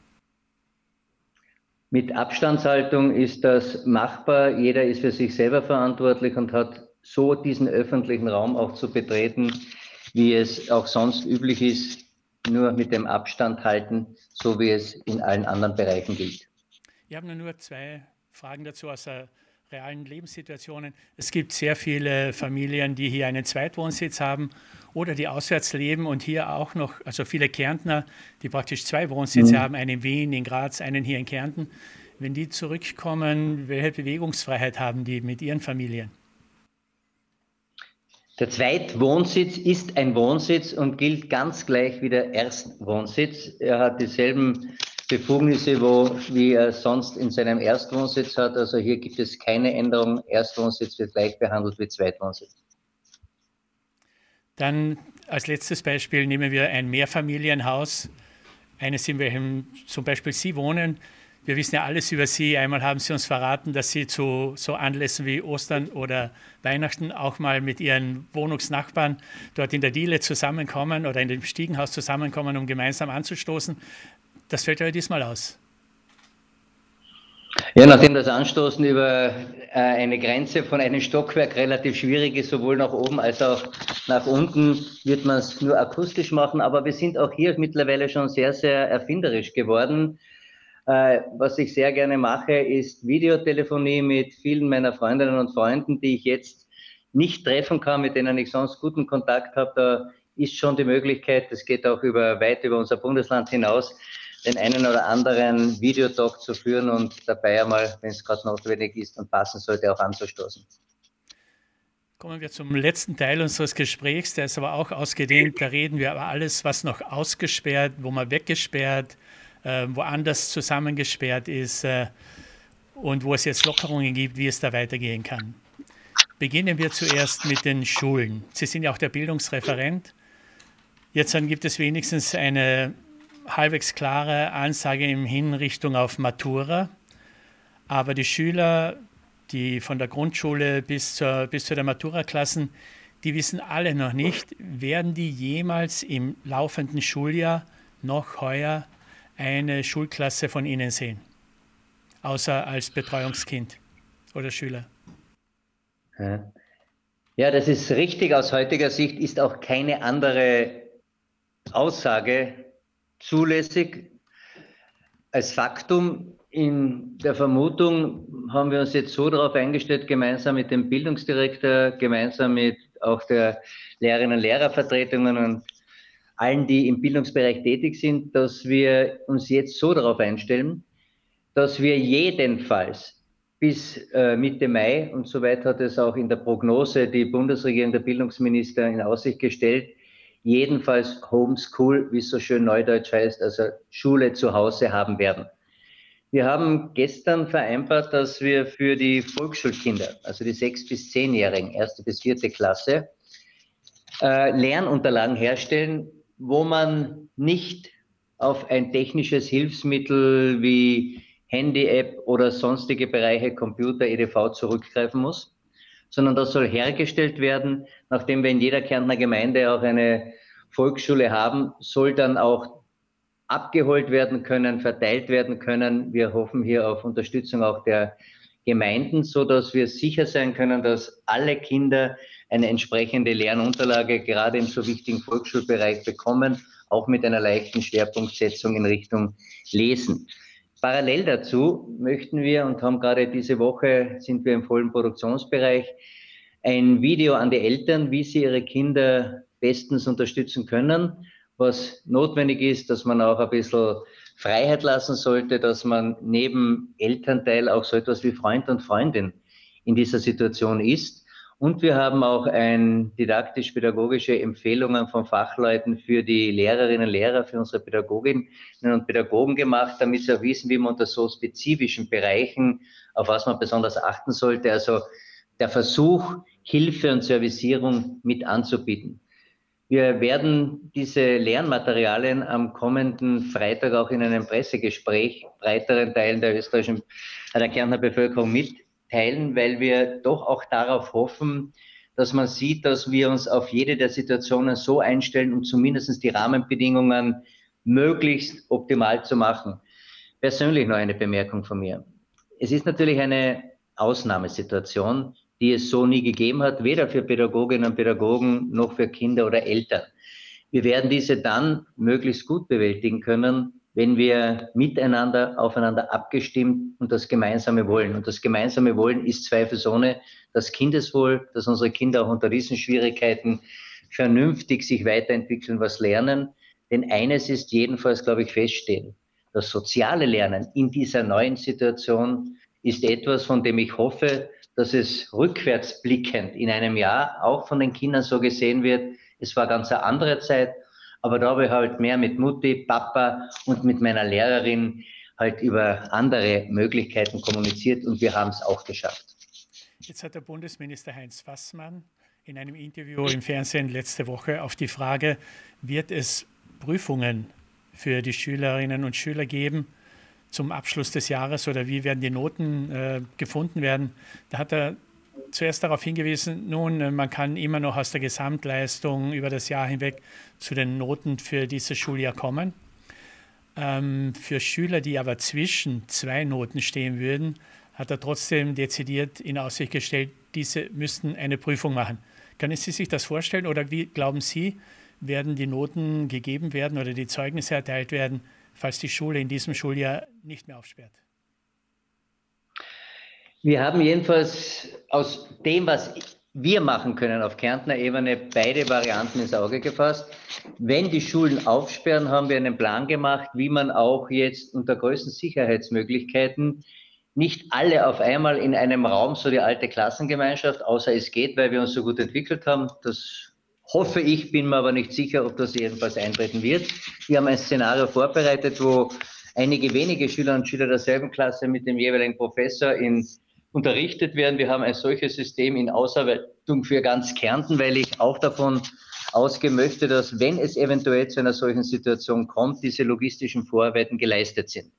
Mit Abstandshaltung ist das machbar. Jeder ist für sich selber verantwortlich und hat so diesen öffentlichen Raum auch zu betreten, wie es auch sonst üblich ist. nur mit dem Abstand halten, so wie es in allen anderen Bereichen gilt. Wir haben nur zwei Fragen dazu aus der realen Lebenssituationen. Es gibt sehr viele Familien, die hier einen Zweitwohnsitz haben oder die auswärts leben und hier auch noch, also viele Kärntner, die praktisch zwei Wohnsitze mhm. haben, einen in Wien, in Graz, einen hier in Kärnten. Wenn die zurückkommen, welche Bewegungsfreiheit haben die mit ihren Familien? Der Zweitwohnsitz ist ein Wohnsitz und gilt ganz gleich wie der Erstwohnsitz. Er hat dieselben Befugnisse, wo, wie er sonst in seinem Erstwohnsitz hat. Also hier gibt es keine Änderung. Erstwohnsitz wird gleich behandelt wie Zweitwohnsitz. Dann als letztes Beispiel nehmen wir ein Mehrfamilienhaus, eines, in welchem zum Beispiel Sie wohnen. Wir wissen ja alles über Sie. Einmal haben Sie uns verraten, dass Sie zu so Anlässen wie Ostern oder Weihnachten auch mal mit Ihren Wohnungsnachbarn dort in der Diele zusammenkommen oder in dem Stiegenhaus zusammenkommen, um gemeinsam anzustoßen. Das fällt ja diesmal aus. Ja, nachdem das Anstoßen über äh, eine Grenze von einem Stockwerk relativ schwierig ist, sowohl nach oben als auch nach unten, wird man es nur akustisch machen. Aber wir sind auch hier mittlerweile schon sehr, sehr erfinderisch geworden. Äh, was ich sehr gerne mache, ist Videotelefonie mit vielen meiner Freundinnen und Freunden, die ich jetzt nicht treffen kann, mit denen ich sonst guten Kontakt habe. Da ist schon die Möglichkeit, das geht auch über, weit über unser Bundesland hinaus, den einen oder anderen Videotalk zu führen und dabei einmal, wenn es gerade notwendig ist und passen sollte, auch anzustoßen. Kommen wir zum letzten Teil unseres Gesprächs, der ist aber auch ausgedehnt. Da reden wir aber alles, was noch ausgesperrt, wo man weggesperrt, äh, woanders zusammengesperrt ist äh, und wo es jetzt Lockerungen gibt, wie es da weitergehen kann. Beginnen wir zuerst mit den Schulen. Sie sind ja auch der Bildungsreferent. Jetzt dann gibt es wenigstens eine halbwegs klare Ansage in Hinrichtung auf Matura. Aber die Schüler, die von der Grundschule bis zur, bis zu der Matura-Klassen, die wissen alle noch nicht, werden die jemals im laufenden Schuljahr noch heuer eine Schulklasse von ihnen sehen, außer als Betreuungskind oder Schüler. Ja, das ist richtig. Aus heutiger Sicht ist auch keine andere Aussage zulässig. Als Faktum in der Vermutung haben wir uns jetzt so darauf eingestellt, gemeinsam mit dem Bildungsdirektor, gemeinsam mit auch der Lehrerinnen und Lehrervertretungen und allen, die im Bildungsbereich tätig sind, dass wir uns jetzt so darauf einstellen, dass wir jedenfalls bis äh, Mitte Mai, und soweit hat es auch in der Prognose die Bundesregierung, der Bildungsminister in Aussicht gestellt, jedenfalls Homeschool, wie es so schön neudeutsch heißt, also Schule zu Hause haben werden. Wir haben gestern vereinbart, dass wir für die Volksschulkinder, also die sechs bis zehnjährigen, erste bis vierte Klasse, äh, Lernunterlagen herstellen, wo man nicht auf ein technisches Hilfsmittel wie Handy-App oder sonstige Bereiche Computer, EDV zurückgreifen muss, sondern das soll hergestellt werden. Nachdem wir in jeder Kärntner Gemeinde auch eine Volksschule haben, soll dann auch abgeholt werden können, verteilt werden können. Wir hoffen hier auf Unterstützung auch der Gemeinden, so dass wir sicher sein können, dass alle Kinder eine entsprechende Lernunterlage gerade im so wichtigen Volksschulbereich bekommen, auch mit einer leichten Schwerpunktsetzung in Richtung Lesen. Parallel dazu möchten wir und haben gerade diese Woche sind wir im vollen Produktionsbereich ein Video an die Eltern, wie sie ihre Kinder bestens unterstützen können, was notwendig ist, dass man auch ein bisschen Freiheit lassen sollte, dass man neben Elternteil auch so etwas wie Freund und Freundin in dieser Situation ist. Und wir haben auch ein didaktisch-pädagogische Empfehlungen von Fachleuten für die Lehrerinnen und Lehrer, für unsere Pädagoginnen und Pädagogen gemacht, damit sie auch wissen, wie man unter so spezifischen Bereichen, auf was man besonders achten sollte. Also der Versuch, Hilfe und Servicierung mit anzubieten. Wir werden diese Lernmaterialien am kommenden Freitag auch in einem Pressegespräch breiteren Teilen der österreichischen, der Kärntner Bevölkerung mit teilen, weil wir doch auch darauf hoffen, dass man sieht, dass wir uns auf jede der Situationen so einstellen, um zumindest die Rahmenbedingungen möglichst optimal zu machen. Persönlich noch eine Bemerkung von mir. Es ist natürlich eine Ausnahmesituation, die es so nie gegeben hat, weder für Pädagoginnen und Pädagogen noch für Kinder oder Eltern. Wir werden diese dann möglichst gut bewältigen können, wenn wir miteinander, aufeinander abgestimmt und das gemeinsame Wollen. Und das gemeinsame Wollen ist zweifelsohne das Kindeswohl, dass unsere Kinder auch unter diesen Schwierigkeiten vernünftig sich weiterentwickeln, was lernen. Denn eines ist jedenfalls, glaube ich, feststehen. Das soziale Lernen in dieser neuen Situation ist etwas, von dem ich hoffe, dass es rückwärtsblickend in einem Jahr auch von den Kindern so gesehen wird. Es war ganz eine andere Zeit aber da habe ich halt mehr mit Mutti, Papa und mit meiner Lehrerin halt über andere Möglichkeiten kommuniziert und wir haben es auch geschafft. Jetzt hat der Bundesminister Heinz Fassmann in einem Interview im Fernsehen letzte Woche auf die Frage, wird es Prüfungen für die Schülerinnen und Schüler geben zum Abschluss des Jahres oder wie werden die Noten äh, gefunden werden? Da hat er zuerst darauf hingewiesen, nun, äh, man kann immer noch aus der Gesamtleistung über das Jahr hinweg zu den Noten für dieses Schuljahr kommen. Ähm, für Schüler, die aber zwischen zwei Noten stehen würden, hat er trotzdem dezidiert in Aussicht gestellt, diese müssten eine Prüfung machen. Können Sie sich das vorstellen oder wie glauben Sie, werden die Noten gegeben werden oder die Zeugnisse erteilt werden, falls die Schule in diesem Schuljahr nicht mehr aufsperrt? Wir haben jedenfalls aus dem, was wir machen können auf Kärntner Ebene, beide Varianten ins Auge gefasst. Wenn die Schulen aufsperren, haben wir einen Plan gemacht, wie man auch jetzt unter größten Sicherheitsmöglichkeiten nicht alle auf einmal in einem Raum, so die alte Klassengemeinschaft, außer es geht, weil wir uns so gut entwickelt haben. Das hoffe ich, bin mir aber nicht sicher, ob das jedenfalls eintreten wird. Wir haben ein Szenario vorbereitet, wo einige wenige Schüler und Schüler derselben Klasse mit dem jeweiligen Professor in unterrichtet werden. Wir haben ein solches System in Ausarbeitung für ganz Kärnten, weil ich auch davon ausgehen möchte, dass wenn es eventuell zu einer solchen Situation kommt, diese logistischen Vorarbeiten geleistet sind.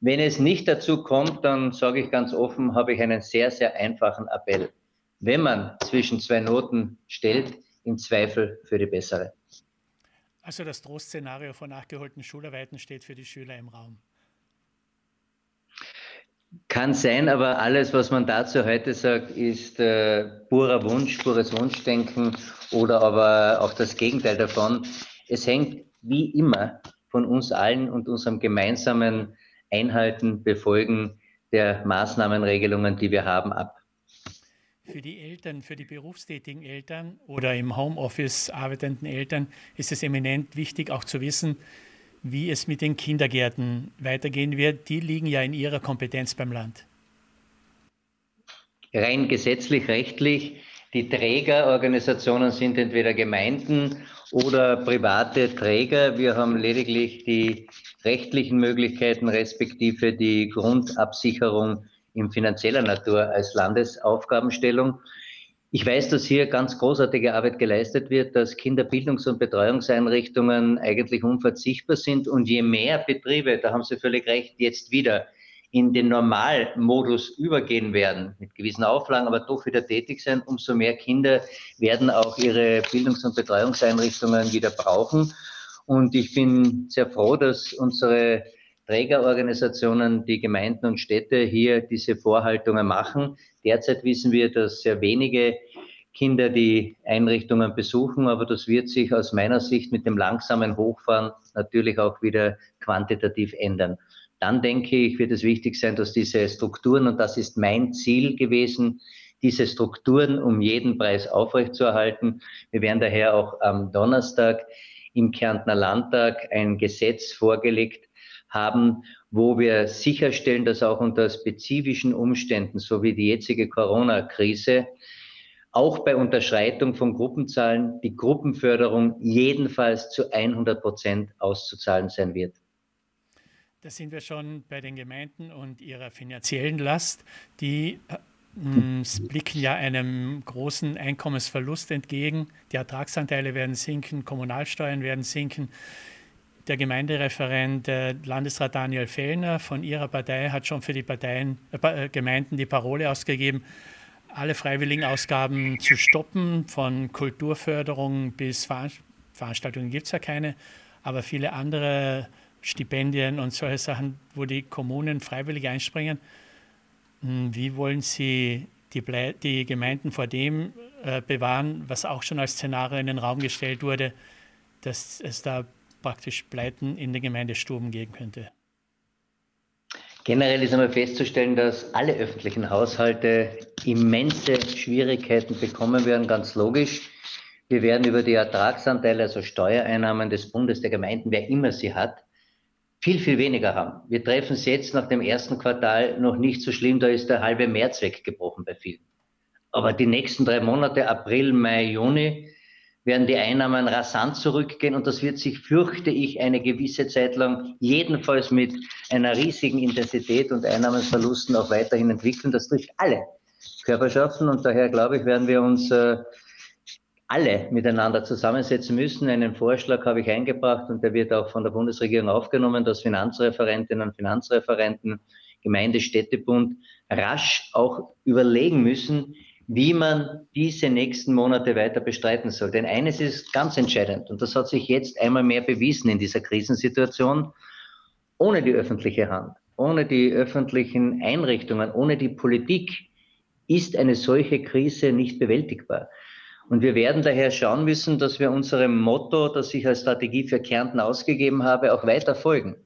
Wenn es nicht dazu kommt, dann sage ich ganz offen, habe ich einen sehr, sehr einfachen Appell. Wenn man zwischen zwei Noten stellt, im Zweifel für die bessere. Also das Trostszenario von nachgeholten Schularbeiten steht für die Schüler im Raum. Kann sein, aber alles, was man dazu heute sagt, ist äh, purer Wunsch, pures Wunschdenken oder aber auch das Gegenteil davon. Es hängt wie immer von uns allen und unserem gemeinsamen Einhalten, Befolgen der Maßnahmenregelungen, die wir haben, ab. Für die Eltern, für die berufstätigen Eltern oder im Homeoffice arbeitenden Eltern ist es eminent wichtig, auch zu wissen, wie es mit den Kindergärten weitergehen wird. Die liegen ja in Ihrer Kompetenz beim Land. Rein gesetzlich, rechtlich. Die Trägerorganisationen sind entweder Gemeinden oder private Träger. Wir haben lediglich die rechtlichen Möglichkeiten respektive die Grundabsicherung in finanzieller Natur als Landesaufgabenstellung. Ich weiß, dass hier ganz großartige Arbeit geleistet wird, dass Kinderbildungs- und Betreuungseinrichtungen eigentlich unverzichtbar sind. Und je mehr Betriebe, da haben Sie völlig recht, jetzt wieder in den Normalmodus übergehen werden, mit gewissen Auflagen, aber doch wieder tätig sein, umso mehr Kinder werden auch ihre Bildungs- und Betreuungseinrichtungen wieder brauchen. Und ich bin sehr froh, dass unsere Trägerorganisationen, die Gemeinden und Städte hier diese Vorhaltungen machen. Derzeit wissen wir, dass sehr wenige Kinder die Einrichtungen besuchen, aber das wird sich aus meiner Sicht mit dem langsamen Hochfahren natürlich auch wieder quantitativ ändern. Dann denke ich, wird es wichtig sein, dass diese Strukturen, und das ist mein Ziel gewesen, diese Strukturen um jeden Preis aufrechtzuerhalten. Wir werden daher auch am Donnerstag im Kärntner Landtag ein Gesetz vorgelegt haben, wo wir sicherstellen, dass auch unter spezifischen Umständen, so wie die jetzige Corona-Krise, auch bei Unterschreitung von Gruppenzahlen die Gruppenförderung jedenfalls zu 100 Prozent auszuzahlen sein wird. Da sind wir schon bei den Gemeinden und ihrer finanziellen Last. Die äh, blicken ja einem großen Einkommensverlust entgegen. Die Ertragsanteile werden sinken, Kommunalsteuern werden sinken. Der Gemeindereferent äh, Landesrat Daniel Fellner von Ihrer Partei hat schon für die Parteien, äh, äh Gemeinden die Parole ausgegeben, alle freiwilligen Ausgaben zu stoppen, von Kulturförderung bis Veran Veranstaltungen gibt es ja keine, aber viele andere Stipendien und solche Sachen, wo die Kommunen freiwillig einspringen. Hm, wie wollen Sie die, die Gemeinden vor dem äh, bewahren, was auch schon als Szenario in den Raum gestellt wurde, dass es da praktisch Pleiten in den Gemeindestuben geben könnte? Generell ist einmal festzustellen, dass alle öffentlichen Haushalte immense Schwierigkeiten bekommen werden, ganz logisch. Wir werden über die Ertragsanteile, also Steuereinnahmen des Bundes, der Gemeinden, wer immer sie hat, viel, viel weniger haben. Wir treffen es jetzt nach dem ersten Quartal noch nicht so schlimm, da ist der halbe März weggebrochen bei vielen. Aber die nächsten drei Monate, April, Mai, Juni, werden die Einnahmen rasant zurückgehen und das wird sich, fürchte ich, eine gewisse Zeit lang jedenfalls mit einer riesigen Intensität und Einnahmenverlusten auch weiterhin entwickeln. Das trifft alle Körperschaften und daher glaube ich, werden wir uns äh, alle miteinander zusammensetzen müssen. Einen Vorschlag habe ich eingebracht und der wird auch von der Bundesregierung aufgenommen, dass Finanzreferentinnen und Finanzreferenten, Gemeindestädtebund rasch auch überlegen müssen, wie man diese nächsten Monate weiter bestreiten soll. Denn eines ist ganz entscheidend und das hat sich jetzt einmal mehr bewiesen in dieser Krisensituation. Ohne die öffentliche Hand, ohne die öffentlichen Einrichtungen, ohne die Politik ist eine solche Krise nicht bewältigbar. Und wir werden daher schauen müssen, dass wir unserem Motto, das ich als Strategie für Kärnten ausgegeben habe, auch weiter folgen.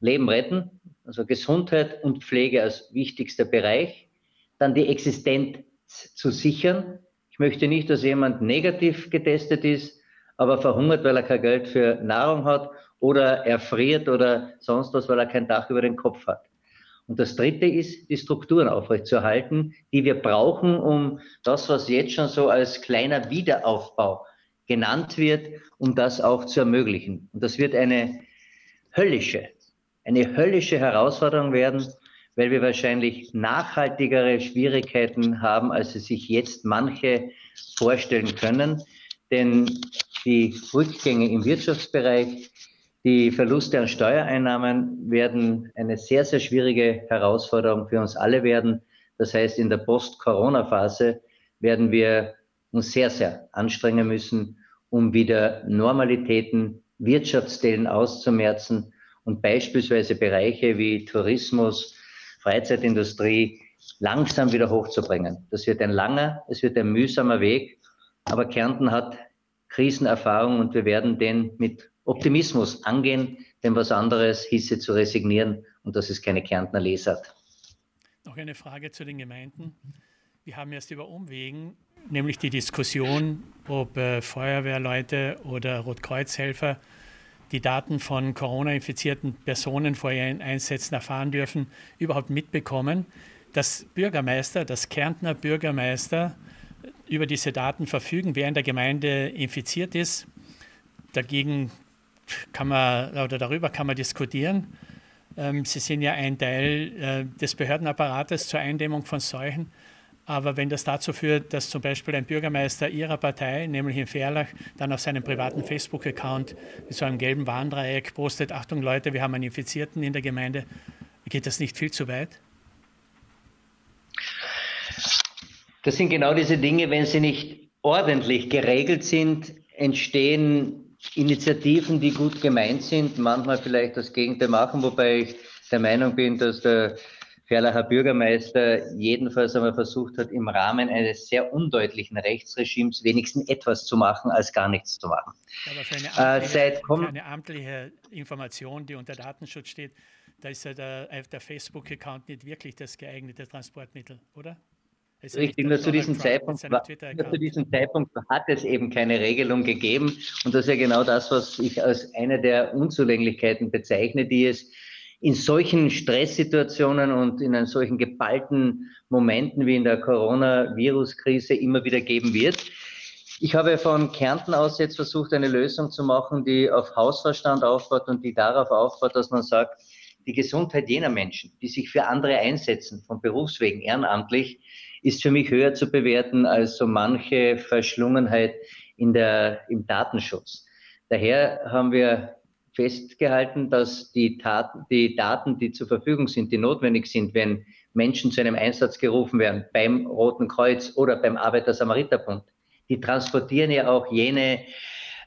Leben retten, also Gesundheit und Pflege als wichtigster Bereich. Dann die Existenz zu sichern. Ich möchte nicht, dass jemand negativ getestet ist, aber verhungert, weil er kein Geld für Nahrung hat oder erfriert oder sonst was, weil er kein Dach über den Kopf hat. Und das Dritte ist, die Strukturen aufrechtzuerhalten, die wir brauchen, um das, was jetzt schon so als kleiner Wiederaufbau genannt wird, um das auch zu ermöglichen. Und das wird eine höllische, eine höllische Herausforderung werden, weil wir wahrscheinlich nachhaltigere Schwierigkeiten haben, als sie sich jetzt manche vorstellen können. Denn die Rückgänge im Wirtschaftsbereich, die Verluste an Steuereinnahmen werden eine sehr, sehr schwierige Herausforderung für uns alle werden. Das heißt, in der Post-Corona-Phase werden wir uns sehr, sehr anstrengen müssen, um wieder Normalitäten, Wirtschaftsstellen auszumerzen und beispielsweise Bereiche wie Tourismus, Freizeitindustrie langsam wieder hochzubringen. Das wird ein langer, es wird ein mühsamer Weg, aber Kärnten hat Krisenerfahrung und wir werden den mit Optimismus angehen, denn was anderes hieße zu resignieren und das ist keine Kärntner Lesart. Noch eine Frage zu den Gemeinden. Wir haben erst über Umwegen, nämlich die Diskussion, ob äh, Feuerwehrleute oder Rotkreuzhelfer die Daten von Corona-infizierten Personen vor ihren Einsätzen erfahren dürfen, überhaupt mitbekommen, dass Bürgermeister, dass Kärntner Bürgermeister über diese Daten verfügen, wer in der Gemeinde infiziert ist. Dagegen kann man oder darüber kann man diskutieren. Ähm, sie sind ja ein Teil äh, des Behördenapparates zur Eindämmung von Seuchen. Aber wenn das dazu führt, dass zum Beispiel ein Bürgermeister Ihrer Partei, nämlich in Ferlach, dann auf seinem privaten Facebook-Account mit so einem gelben Warndreieck postet, Achtung Leute, wir haben einen Infizierten in der Gemeinde, geht das nicht viel zu weit? Das sind genau diese Dinge, wenn sie nicht ordentlich geregelt sind, entstehen Initiativen, die gut gemeint sind, manchmal vielleicht das Gegenteil machen, wobei ich der Meinung bin, dass der Ferlacher Bürgermeister jedenfalls einmal versucht hat, im Rahmen eines sehr undeutlichen Rechtsregimes wenigstens etwas zu machen, als gar nichts zu machen. Aber für eine äh, amtliche, äh, für eine amtliche Information, die unter Datenschutz steht, da ist ja der, äh, der Facebook-Account nicht wirklich das geeignete Transportmittel, oder? Richtig, nur zu, diesem Zeitpunkt, nur zu diesem Zeitpunkt hat es eben keine Regelung gegeben. Und das ist ja genau das, was ich als eine der Unzulänglichkeiten bezeichne, die es in solchen Stresssituationen und in solchen geballten Momenten wie in der Coronavirus-Krise immer wieder geben wird. Ich habe von Kärnten aus jetzt versucht, eine Lösung zu machen, die auf Hausverstand aufbaut und die darauf aufbaut, dass man sagt, die Gesundheit jener Menschen, die sich für andere einsetzen, von Berufswegen ehrenamtlich, ist für mich höher zu bewerten als so manche Verschlungenheit in der, im Datenschutz. Daher haben wir festgehalten, dass die, Taten, die Daten, die zur Verfügung sind, die notwendig sind, wenn Menschen zu einem Einsatz gerufen werden, beim Roten Kreuz oder beim Arbeiter-Samariter-Bund, die transportieren ja auch jene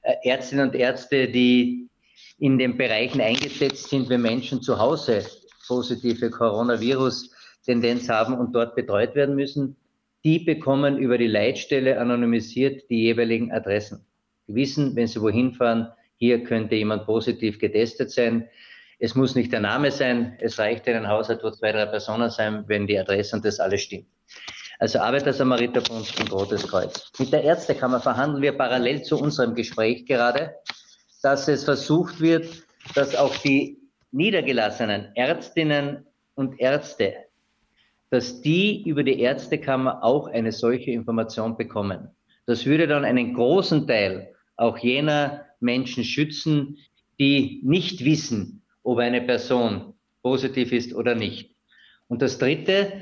äh, Ärztinnen und Ärzte, die in den Bereichen eingesetzt sind, wenn Menschen zu Hause positive Coronavirus-Tendenz haben und dort betreut werden müssen. Die bekommen über die Leitstelle anonymisiert die jeweiligen Adressen. Die wissen, wenn sie wohin fahren, hier könnte jemand positiv getestet sein. Es muss nicht der Name sein, es reicht in ein Haushalt, wo zwei, drei Personen sein, wenn die Adresse und das alles stimmt. Also Arbeiter-Samariterbund und Rotes Kreuz. Mit der Ärztekammer verhandeln wir parallel zu unserem Gespräch gerade, dass es versucht wird, dass auch die niedergelassenen Ärztinnen und Ärzte, dass die über die Ärztekammer auch eine solche Information bekommen. Das würde dann einen großen Teil auch jener Menschen schützen, die nicht wissen, ob eine Person positiv ist oder nicht. Und das Dritte,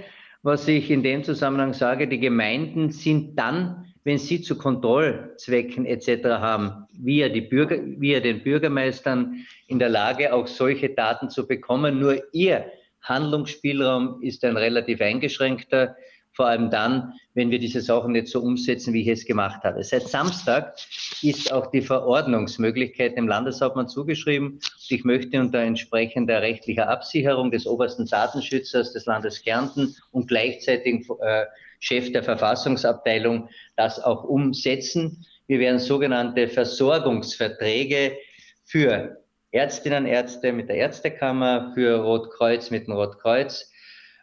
was ich in dem Zusammenhang sage, die Gemeinden sind dann, wenn sie zu Kontrollzwecken etc. haben, via, Bürger, via den Bürgermeistern in der Lage, auch solche Daten zu bekommen. Nur ihr Handlungsspielraum ist ein relativ eingeschränkter vor allem dann, wenn wir diese Sachen nicht so umsetzen, wie ich es gemacht habe. Seit Samstag ist auch die Verordnungsmöglichkeit dem Landeshauptmann zugeschrieben. Ich möchte unter entsprechender rechtlicher Absicherung des obersten Datenschützers des Landes Kärnten und gleichzeitig äh, Chef der Verfassungsabteilung das auch umsetzen. Wir werden sogenannte Versorgungsverträge für Ärztinnen und Ärzte mit der Ärztekammer, für Rotkreuz mit dem Rotkreuz,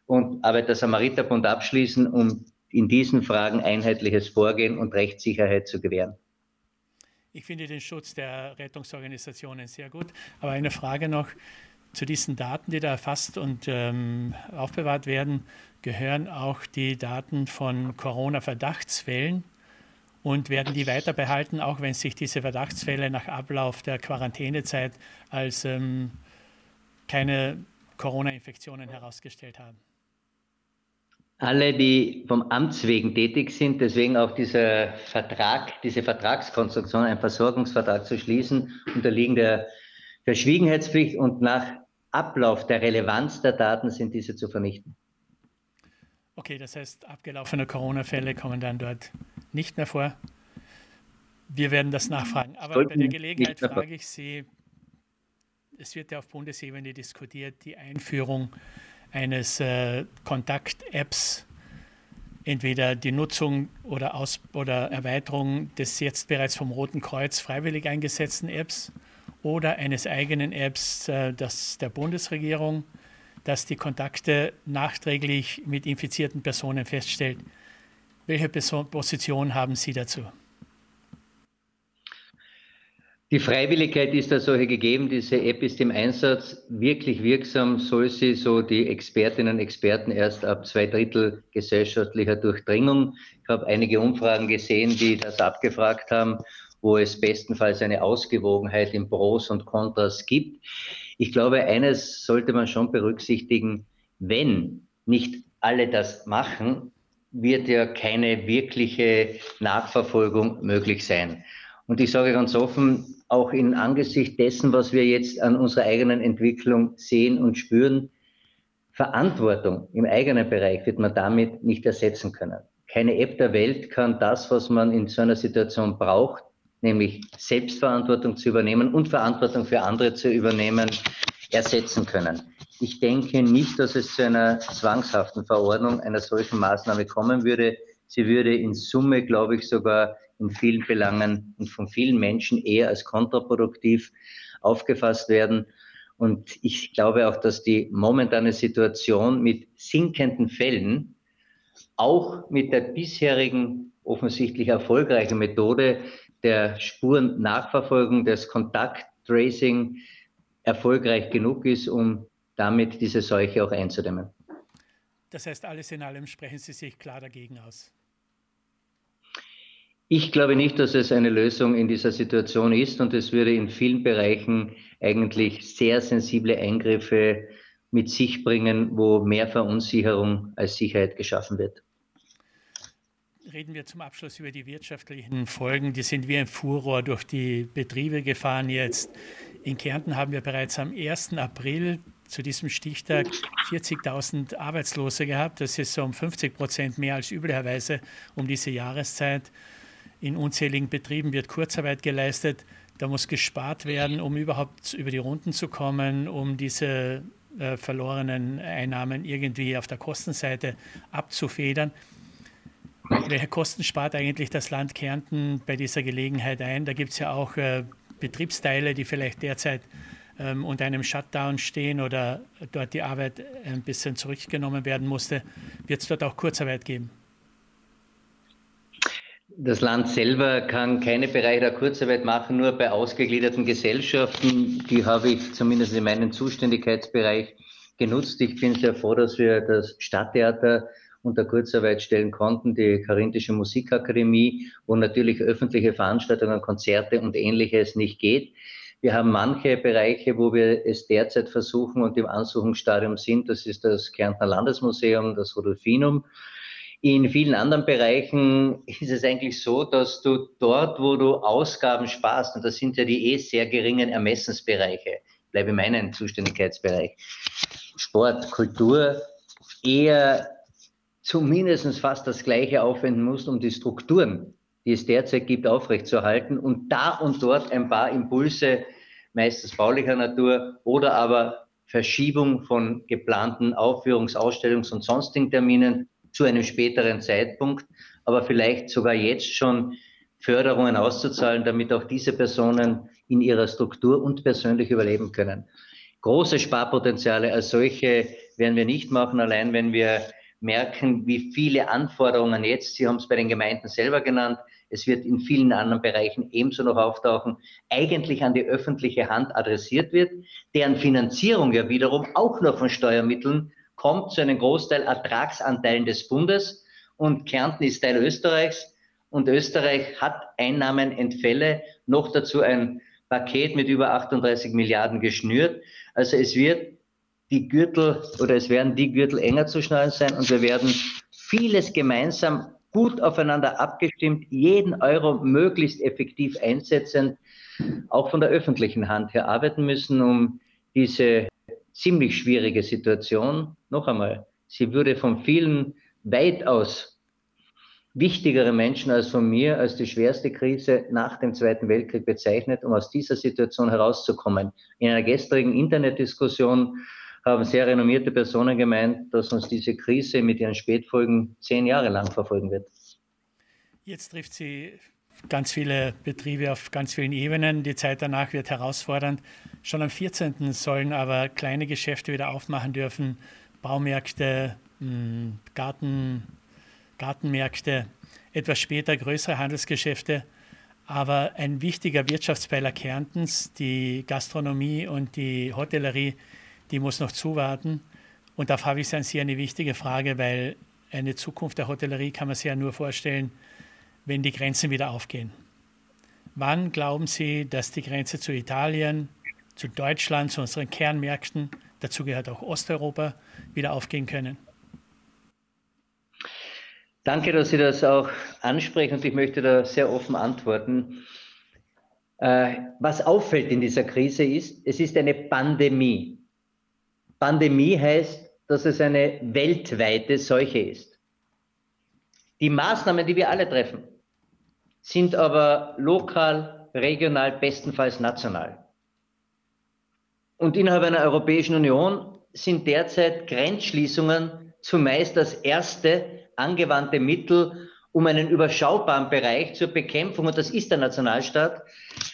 und Arbeiter-Samariter-Bund abschließen, um in diesen Fragen einheitliches Vorgehen und Rechtssicherheit zu gewähren. Ich finde den Schutz der Rettungsorganisationen sehr gut. Aber eine Frage noch zu diesen Daten, die da erfasst und ähm, aufbewahrt werden, gehören auch die Daten von Corona-Verdachtsfällen und werden die weiter behalten, auch wenn sich diese Verdachtsfälle nach Ablauf der Quarantänezeit als ähm, keine Corona-Infektionen herausgestellt haben alle, die vom Amts wegen tätig sind, deswegen auch dieser Vertrag, diese Vertragskonstruktion, einen Versorgungsvertrag zu schließen, unterliegen der Verschwiegenheitspflicht und nach Ablauf der Relevanz der Daten sind diese zu vernichten. Okay, das heißt, abgelaufene Corona-Fälle kommen dann dort nicht mehr vor. Wir werden das nachfragen. Aber Sollten bei der Gelegenheit frage ich Sie, es wird ja auf Bundesebene diskutiert, die Einführung eines äh, Kontakt-Apps, entweder die Nutzung oder, Aus oder Erweiterung des jetzt bereits vom Roten Kreuz freiwillig eingesetzten Apps oder eines eigenen Apps äh, das der Bundesregierung, das die Kontakte nachträglich mit infizierten Personen feststellt. Welche Position haben Sie dazu? Die Freiwilligkeit ist da solche gegeben. Diese App ist im Einsatz. Wirklich wirksam soll sie, so die Expertinnen und Experten, erst ab zwei Drittel gesellschaftlicher Durchdringung. Ich habe einige Umfragen gesehen, die das abgefragt haben, wo es bestenfalls eine Ausgewogenheit in Pros und Kontras gibt. Ich glaube, eines sollte man schon berücksichtigen. Wenn nicht alle das machen, wird ja keine wirkliche Nachverfolgung möglich sein. Und ich sage ganz offen, auch in Angesicht dessen, was wir jetzt an unserer eigenen Entwicklung sehen und spüren, Verantwortung im eigenen Bereich wird man damit nicht ersetzen können. Keine App der Welt kann das, was man in so einer Situation braucht, nämlich Selbstverantwortung zu übernehmen und Verantwortung für andere zu übernehmen, ersetzen können. Ich denke nicht, dass es zu einer zwangshaften Verordnung einer solchen Maßnahme kommen würde. Sie würde in Summe, glaube ich, sogar in vielen Belangen und von vielen Menschen eher als kontraproduktiv aufgefasst werden. Und ich glaube auch, dass die momentane Situation mit sinkenden Fällen auch mit der bisherigen offensichtlich erfolgreichen Methode der Spurennachverfolgung, des Kontakttracing erfolgreich genug ist, um damit diese Seuche auch einzudämmen. Das heißt, alles in allem sprechen Sie sich klar dagegen aus. Ich glaube nicht, dass es eine Lösung in dieser Situation ist und es würde in vielen Bereichen eigentlich sehr sensible Eingriffe mit sich bringen, wo mehr Verunsicherung als Sicherheit geschaffen wird. Reden wir zum Abschluss über die wirtschaftlichen Folgen. Die sind wie ein Furor durch die Betriebe gefahren jetzt. In Kärnten haben wir bereits am 1. April zu diesem Stichtag 40.000 Arbeitslose gehabt. Das ist so um 50 Prozent mehr als üblicherweise um diese Jahreszeit. In unzähligen Betrieben wird Kurzarbeit geleistet. Da muss gespart werden, um überhaupt über die Runden zu kommen, um diese äh, verlorenen Einnahmen irgendwie auf der Kostenseite abzufedern. welche Kosten spart eigentlich das Land Kärnten bei dieser Gelegenheit ein? Da gibt es ja auch äh, Betriebsteile, die vielleicht derzeit ähm, unter einem Shutdown stehen oder dort die Arbeit ein bisschen zurückgenommen werden musste. Wird es dort auch Kurzarbeit geben? Das Land selber kann keine Bereiche der Kurzarbeit machen, nur bei ausgegliederten Gesellschaften. Die habe ich zumindest in meinem Zuständigkeitsbereich genutzt. Ich bin sehr froh, dass wir das Stadttheater unter Kurzarbeit stellen konnten, die Karintische Musikakademie, wo natürlich öffentliche Veranstaltungen, Konzerte und ähnliches nicht geht. Wir haben manche Bereiche, wo wir es derzeit versuchen und im Ansuchungsstadium sind. Das ist das Kärntner Landesmuseum, das Rudolfinum. In vielen anderen Bereichen ist es eigentlich so, dass du dort, wo du Ausgaben sparst, und das sind ja die eh sehr geringen Ermessensbereiche, bleibe in meinem Zuständigkeitsbereich, Sport, Kultur, eher zumindest fast das Gleiche aufwenden musst, um die Strukturen, die es derzeit gibt, aufrechtzuerhalten und da und dort ein paar Impulse, meistens baulicher Natur oder aber Verschiebung von geplanten Aufführungs-, Ausstellungs- und sonstigen Terminen zu einem späteren Zeitpunkt, aber vielleicht sogar jetzt schon Förderungen auszuzahlen, damit auch diese Personen in ihrer Struktur und persönlich überleben können. Große Sparpotenziale als solche werden wir nicht machen, allein wenn wir merken, wie viele Anforderungen jetzt, Sie haben es bei den Gemeinden selber genannt, es wird in vielen anderen Bereichen ebenso noch auftauchen, eigentlich an die öffentliche Hand adressiert wird, deren Finanzierung ja wiederum auch nur von Steuermitteln kommt zu einem Großteil Ertragsanteilen des Bundes und Kärnten ist Teil Österreichs und Österreich hat Einnahmenentfälle, noch dazu ein Paket mit über 38 Milliarden geschnürt. Also es wird die Gürtel oder es werden die Gürtel enger zu schnallen sein und wir werden vieles gemeinsam gut aufeinander abgestimmt, jeden Euro möglichst effektiv einsetzen, auch von der öffentlichen Hand her arbeiten müssen, um diese ziemlich schwierige Situation. Noch einmal, sie würde von vielen weitaus wichtigere Menschen als von mir als die schwerste Krise nach dem Zweiten Weltkrieg bezeichnet, um aus dieser Situation herauszukommen. In einer gestrigen Internetdiskussion haben sehr renommierte Personen gemeint, dass uns diese Krise mit ihren Spätfolgen zehn Jahre lang verfolgen wird. Jetzt trifft sie ganz viele Betriebe auf ganz vielen Ebenen. Die Zeit danach wird herausfordernd. Schon am 14. sollen aber kleine Geschäfte wieder aufmachen dürfen, Baumärkte, hm, Garten, Gartenmärkte, etwas später größere Handelsgeschäfte. Aber ein wichtiger Wirtschaftspfeiler Kärntens, die Gastronomie und die Hotellerie, die muss noch zuwarten. Und da habe ich an Sie eine wichtige Frage, weil eine Zukunft der Hotellerie kann man sich ja nur vorstellen, wenn die Grenzen wieder aufgehen. Wann glauben Sie, dass die Grenze zu Italien, zu Deutschland, zu unseren Kernmärkten, dazu gehört auch Osteuropa, wieder aufgehen können? Danke, dass Sie das auch ansprechen und ich möchte da sehr offen antworten. Äh, was auffällt in dieser Krise ist, es ist eine Pandemie. Pandemie heißt, dass es eine weltweite Seuche ist. Die Maßnahmen, die wir alle treffen, sind aber lokal, regional, bestenfalls national. Und innerhalb einer Europäischen Union sind derzeit Grenzschließungen zumeist das erste angewandte Mittel, um einen überschaubaren Bereich zur Bekämpfung, und das ist der Nationalstaat,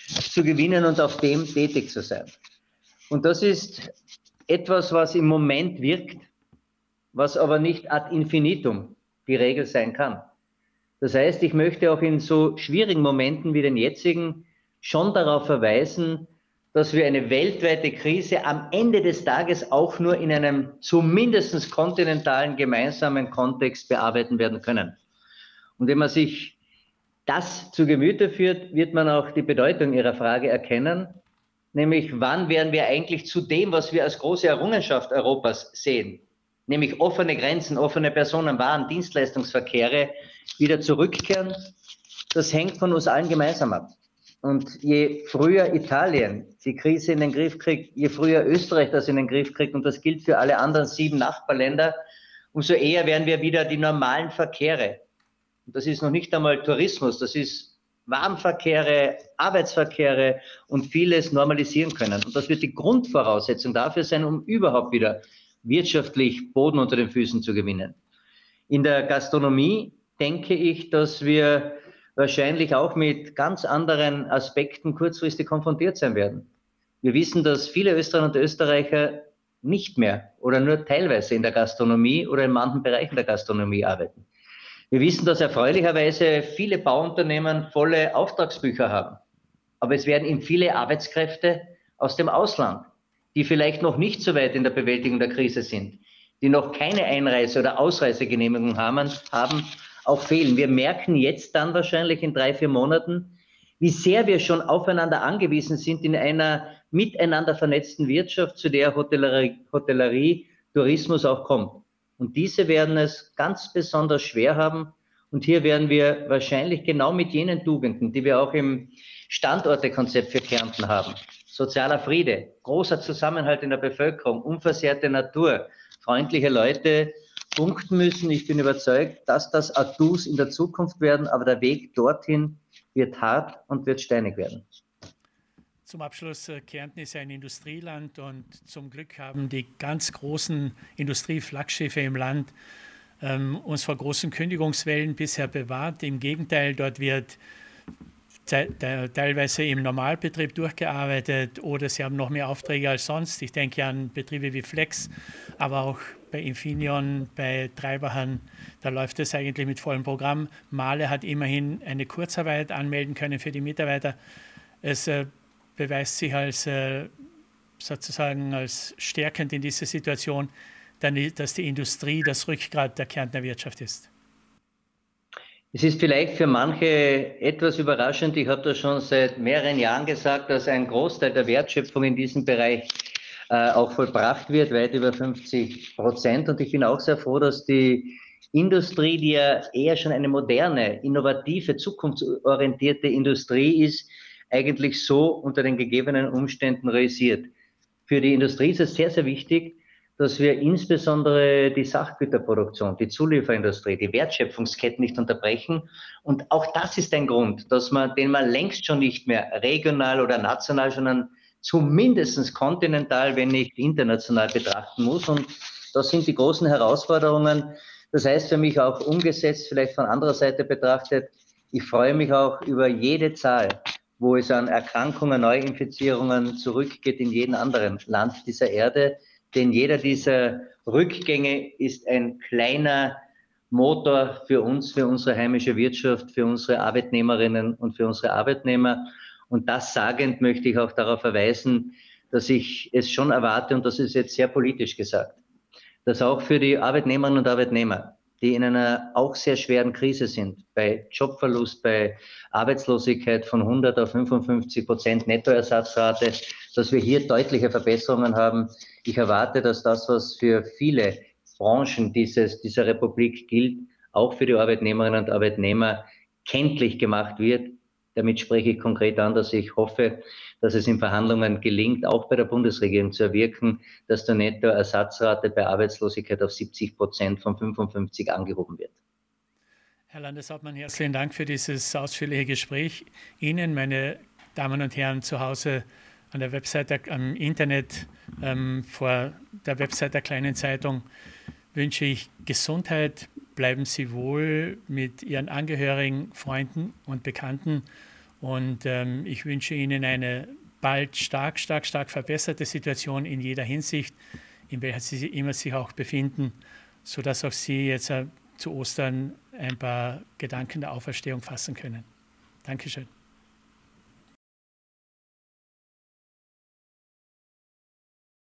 zu gewinnen und auf dem tätig zu sein. Und das ist etwas, was im Moment wirkt, was aber nicht ad infinitum die Regel sein kann. Das heißt, ich möchte auch in so schwierigen Momenten wie den jetzigen schon darauf verweisen, dass wir eine weltweite Krise am Ende des Tages auch nur in einem zumindest kontinentalen gemeinsamen Kontext bearbeiten werden können. Und wenn man sich das zu Gemüte führt, wird man auch die Bedeutung Ihrer Frage erkennen, nämlich wann werden wir eigentlich zu dem, was wir als große Errungenschaft Europas sehen, nämlich offene Grenzen, offene Personen, Waren, Dienstleistungsverkehre wieder zurückkehren, das hängt von uns allen gemeinsam ab. Und je früher Italien die Krise in den Griff kriegt, je früher Österreich das in den Griff kriegt, und das gilt für alle anderen sieben Nachbarländer, umso eher werden wir wieder die normalen Verkehre, und das ist noch nicht einmal Tourismus, das ist Warenverkehre, Arbeitsverkehre und vieles normalisieren können. Und das wird die Grundvoraussetzung dafür sein, um überhaupt wieder wirtschaftlich Boden unter den Füßen zu gewinnen. In der Gastronomie denke ich, dass wir wahrscheinlich auch mit ganz anderen Aspekten kurzfristig konfrontiert sein werden. Wir wissen, dass viele Österreicher und Österreicher nicht mehr oder nur teilweise in der Gastronomie oder in manchen Bereichen der Gastronomie arbeiten. Wir wissen, dass erfreulicherweise viele Bauunternehmen volle Auftragsbücher haben. Aber es werden eben viele Arbeitskräfte aus dem Ausland, die vielleicht noch nicht so weit in der Bewältigung der Krise sind, die noch keine Einreise- oder Ausreisegenehmigung haben, haben, auch fehlen. Wir merken jetzt dann wahrscheinlich in drei, vier Monaten, wie sehr wir schon aufeinander angewiesen sind in einer miteinander vernetzten Wirtschaft, zu der Hotellerie, Hotellerie Tourismus auch kommt. Und diese werden es ganz besonders schwer haben. Und hier werden wir wahrscheinlich genau mit jenen Tugenden, die wir auch im Standortekonzept für Kärnten haben, sozialer Friede, großer Zusammenhalt in der Bevölkerung, unversehrte Natur, freundliche Leute punkten müssen. Ich bin überzeugt, dass das Atus in der Zukunft werden, aber der Weg dorthin wird hart und wird steinig werden. Zum Abschluss, äh, Kärnten ist ein Industrieland und zum Glück haben die ganz großen Industrieflaggschiffe im Land ähm, uns vor großen Kündigungswellen bisher bewahrt. Im Gegenteil, dort wird teilweise im Normalbetrieb durchgearbeitet oder sie haben noch mehr Aufträge als sonst. Ich denke an Betriebe wie Flex, aber auch bei Infineon, bei Treiberhahn, da läuft es eigentlich mit vollem Programm. Male hat immerhin eine Kurzarbeit anmelden können für die Mitarbeiter. Es äh, beweist sich als äh, sozusagen als stärkend in dieser Situation, dass die Industrie das Rückgrat der Kärntner Wirtschaft ist. Es ist vielleicht für manche etwas überraschend. Ich habe das schon seit mehreren Jahren gesagt, dass ein Großteil der Wertschöpfung in diesem Bereich äh, auch vollbracht wird, weit über 50 Prozent. Und ich bin auch sehr froh, dass die Industrie, die ja eher schon eine moderne, innovative, zukunftsorientierte Industrie ist, eigentlich so unter den gegebenen Umständen realisiert. Für die Industrie ist es sehr, sehr wichtig, dass wir insbesondere die Sachgüterproduktion, die Zulieferindustrie, die Wertschöpfungsketten nicht unterbrechen. Und auch das ist ein Grund, dass man, den man längst schon nicht mehr regional oder national, sondern zumindest kontinental, wenn nicht international betrachten muss. Und das sind die großen Herausforderungen. Das heißt für mich auch umgesetzt, vielleicht von anderer Seite betrachtet, ich freue mich auch über jede Zahl, wo es an Erkrankungen, Neuinfizierungen zurückgeht in jedem anderen Land dieser Erde. Denn jeder dieser Rückgänge ist ein kleiner Motor für uns, für unsere heimische Wirtschaft, für unsere Arbeitnehmerinnen und für unsere Arbeitnehmer. Und das sagend möchte ich auch darauf verweisen, dass ich es schon erwarte, und das ist jetzt sehr politisch gesagt, dass auch für die Arbeitnehmerinnen und Arbeitnehmer die in einer auch sehr schweren Krise sind, bei Jobverlust, bei Arbeitslosigkeit von 100 auf 55 Prozent Nettoersatzrate, dass wir hier deutliche Verbesserungen haben. Ich erwarte, dass das, was für viele Branchen dieses, dieser Republik gilt, auch für die Arbeitnehmerinnen und Arbeitnehmer kenntlich gemacht wird. Damit spreche ich konkret an, dass ich hoffe, dass es in Verhandlungen gelingt, auch bei der Bundesregierung zu erwirken, dass der Nettoersatzrate bei Arbeitslosigkeit auf 70 Prozent von 55 angehoben wird. Herr Landeshauptmann, herzlichen Dank für dieses ausführliche Gespräch. Ihnen, meine Damen und Herren, zu Hause an der Webseite, am Internet, ähm, vor der Website der kleinen Zeitung wünsche ich Gesundheit. Bleiben Sie wohl mit Ihren Angehörigen, Freunden und Bekannten. Und ähm, ich wünsche Ihnen eine bald stark, stark, stark verbesserte Situation in jeder Hinsicht, in welcher Sie immer sich auch befinden, sodass auch Sie jetzt äh, zu Ostern ein paar Gedanken der Auferstehung fassen können. Dankeschön.